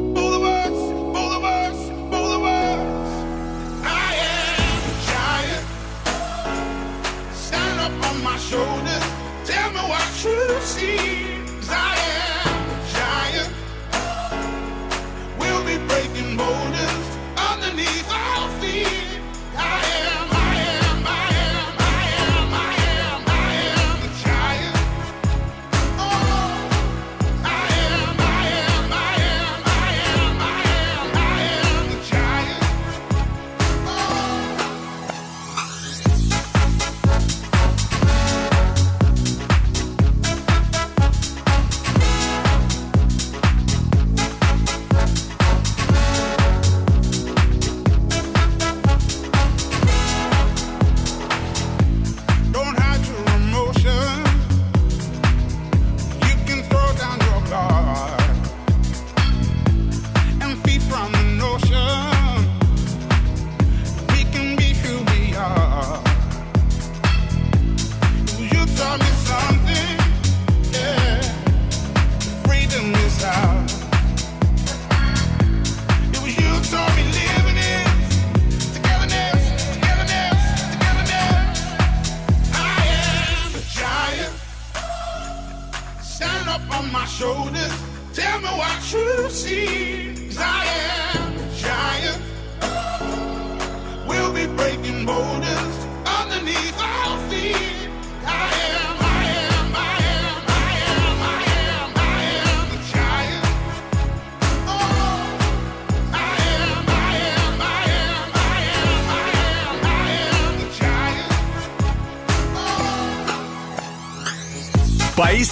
my shoulders. Tell me what you see. 'Cause I am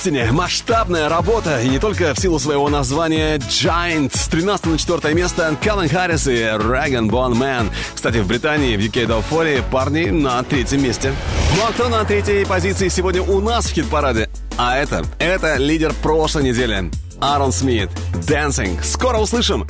поистине масштабная работа, и не только в силу своего названия Giant. С 13 на 4 место Каллен Харрис и Реган Бон Мэн. Кстати, в Британии, в UK Dog Folly парни на третьем месте. Ну а кто на третьей позиции сегодня у нас в хит-параде? А это, это лидер прошлой недели. Аарон Смит. Dancing. Скоро услышим.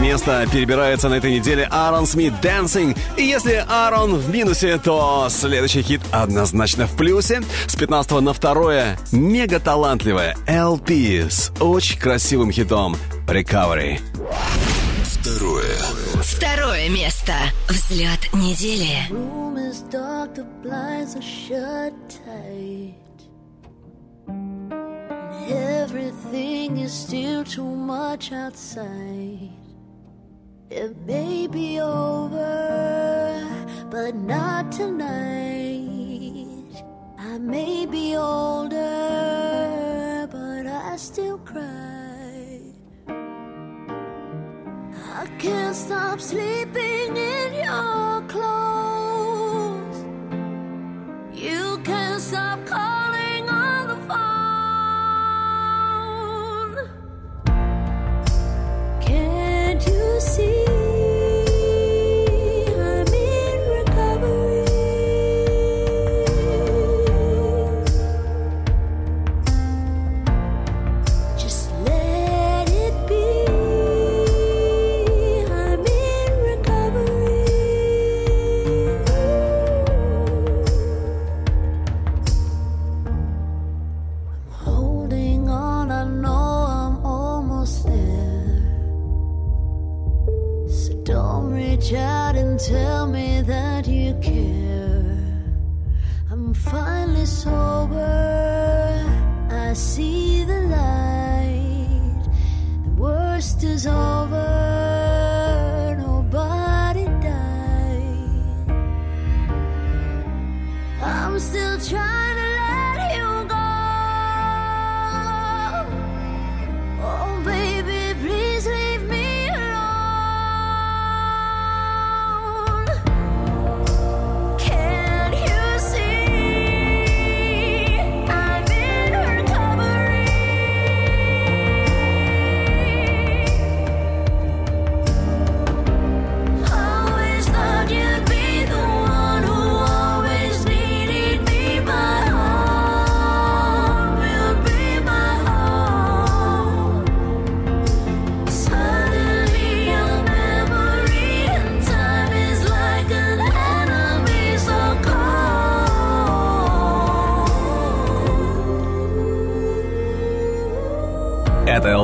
место перебирается на этой неделе Аарон Смит Dancing. И если Аарон в минусе, то следующий хит однозначно в плюсе. С 15 на 2 мега талантливая LP с очень красивым хитом Recovery. Второе. Второе место. Взлет недели. reach out and tell me that you care. I'm finally sober. I see the light. The worst is over.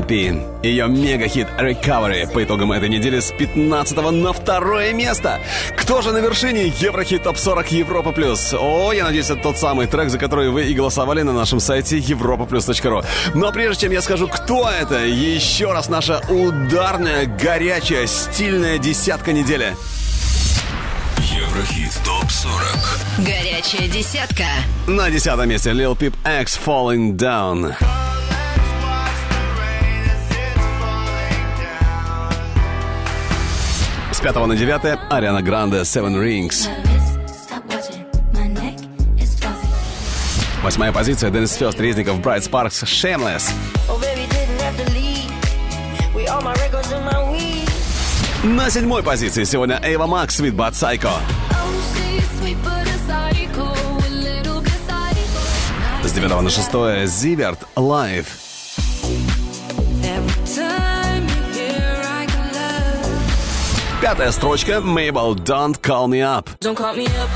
LP. Ее мега-хит Recovery по итогам этой недели с 15 на второе место. Кто же на вершине Еврохит Топ 40 Европа Плюс? О, я надеюсь, это тот самый трек, за который вы и голосовали на нашем сайте europaplus.ru. Но прежде чем я скажу, кто это, еще раз наша ударная, горячая, стильная десятка недели. Еврохит ТОП-40 Горячая десятка. На десятом месте Lil Peep X Falling Down. С пятого на девятое Ариана Гранде Seven Rings. Восьмая позиция Денис Фест, Резников, Брайт Спаркс, Shameless. Oh. На седьмой позиции сегодня Эйва Макс, Sweet But Psycho. С девятого на шестое Зиверт, Live. Пятая строчка Mabel, Don't Call Me Up. Don't call me up.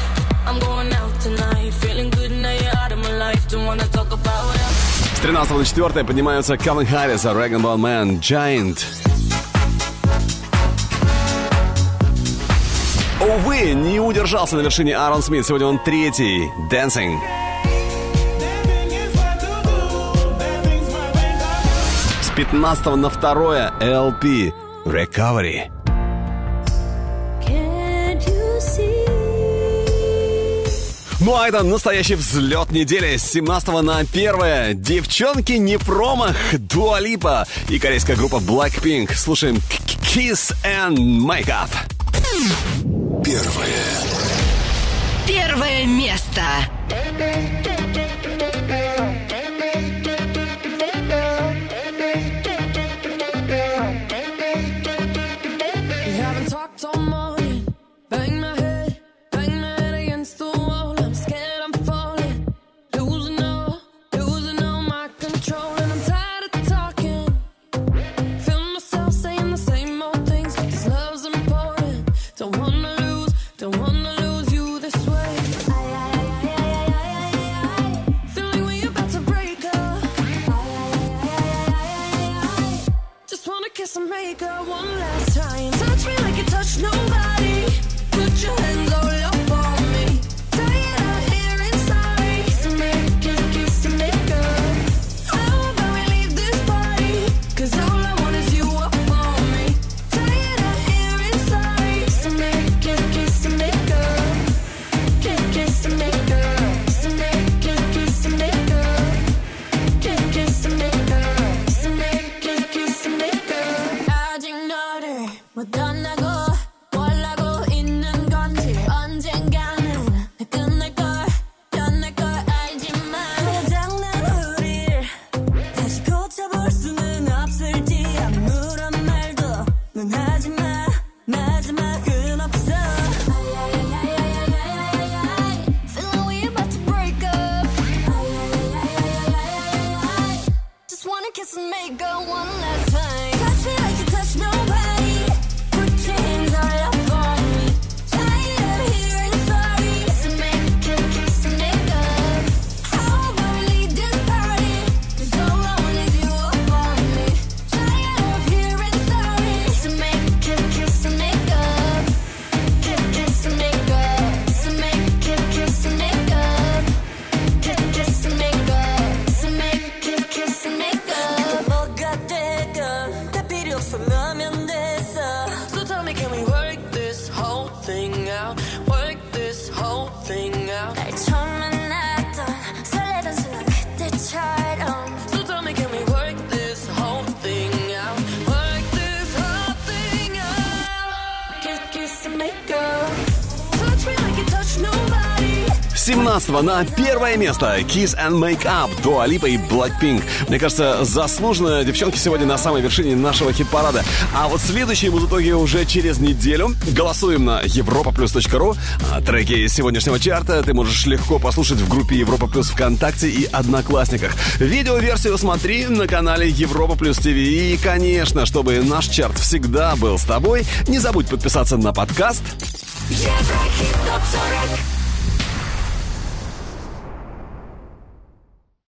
I'm going out tonight. Feeling good now you're out of my life. Don't wanna talk about it. С 13 на 4 поднимаются Калвин Харрис, Ball Man, Giant. Увы, не удержался на вершине Аарон Смит. Сегодня он третий. Dancing. С 15 на 2 LP. Recovery. Ну а это настоящий взлет недели с 17 на 1. Девчонки не промах. Дуалипа и корейская группа Blackpink. Слушаем Kiss and Makeup. Первое Первое место. 17 на первое место Kiss and Make Up, Dua Lipa и Blackpink. Мне кажется, заслуженно девчонки сегодня на самой вершине нашего хит-парада. А вот следующие будут итоги уже через неделю. Голосуем на europaplus.ru. А треки сегодняшнего чарта ты можешь легко послушать в группе Европа Плюс ВКонтакте и Одноклассниках. Видеоверсию смотри на канале Европа Плюс ТВ. И, конечно, чтобы наш чарт всегда был с тобой, не забудь подписаться на подкаст Еврохит топ 40.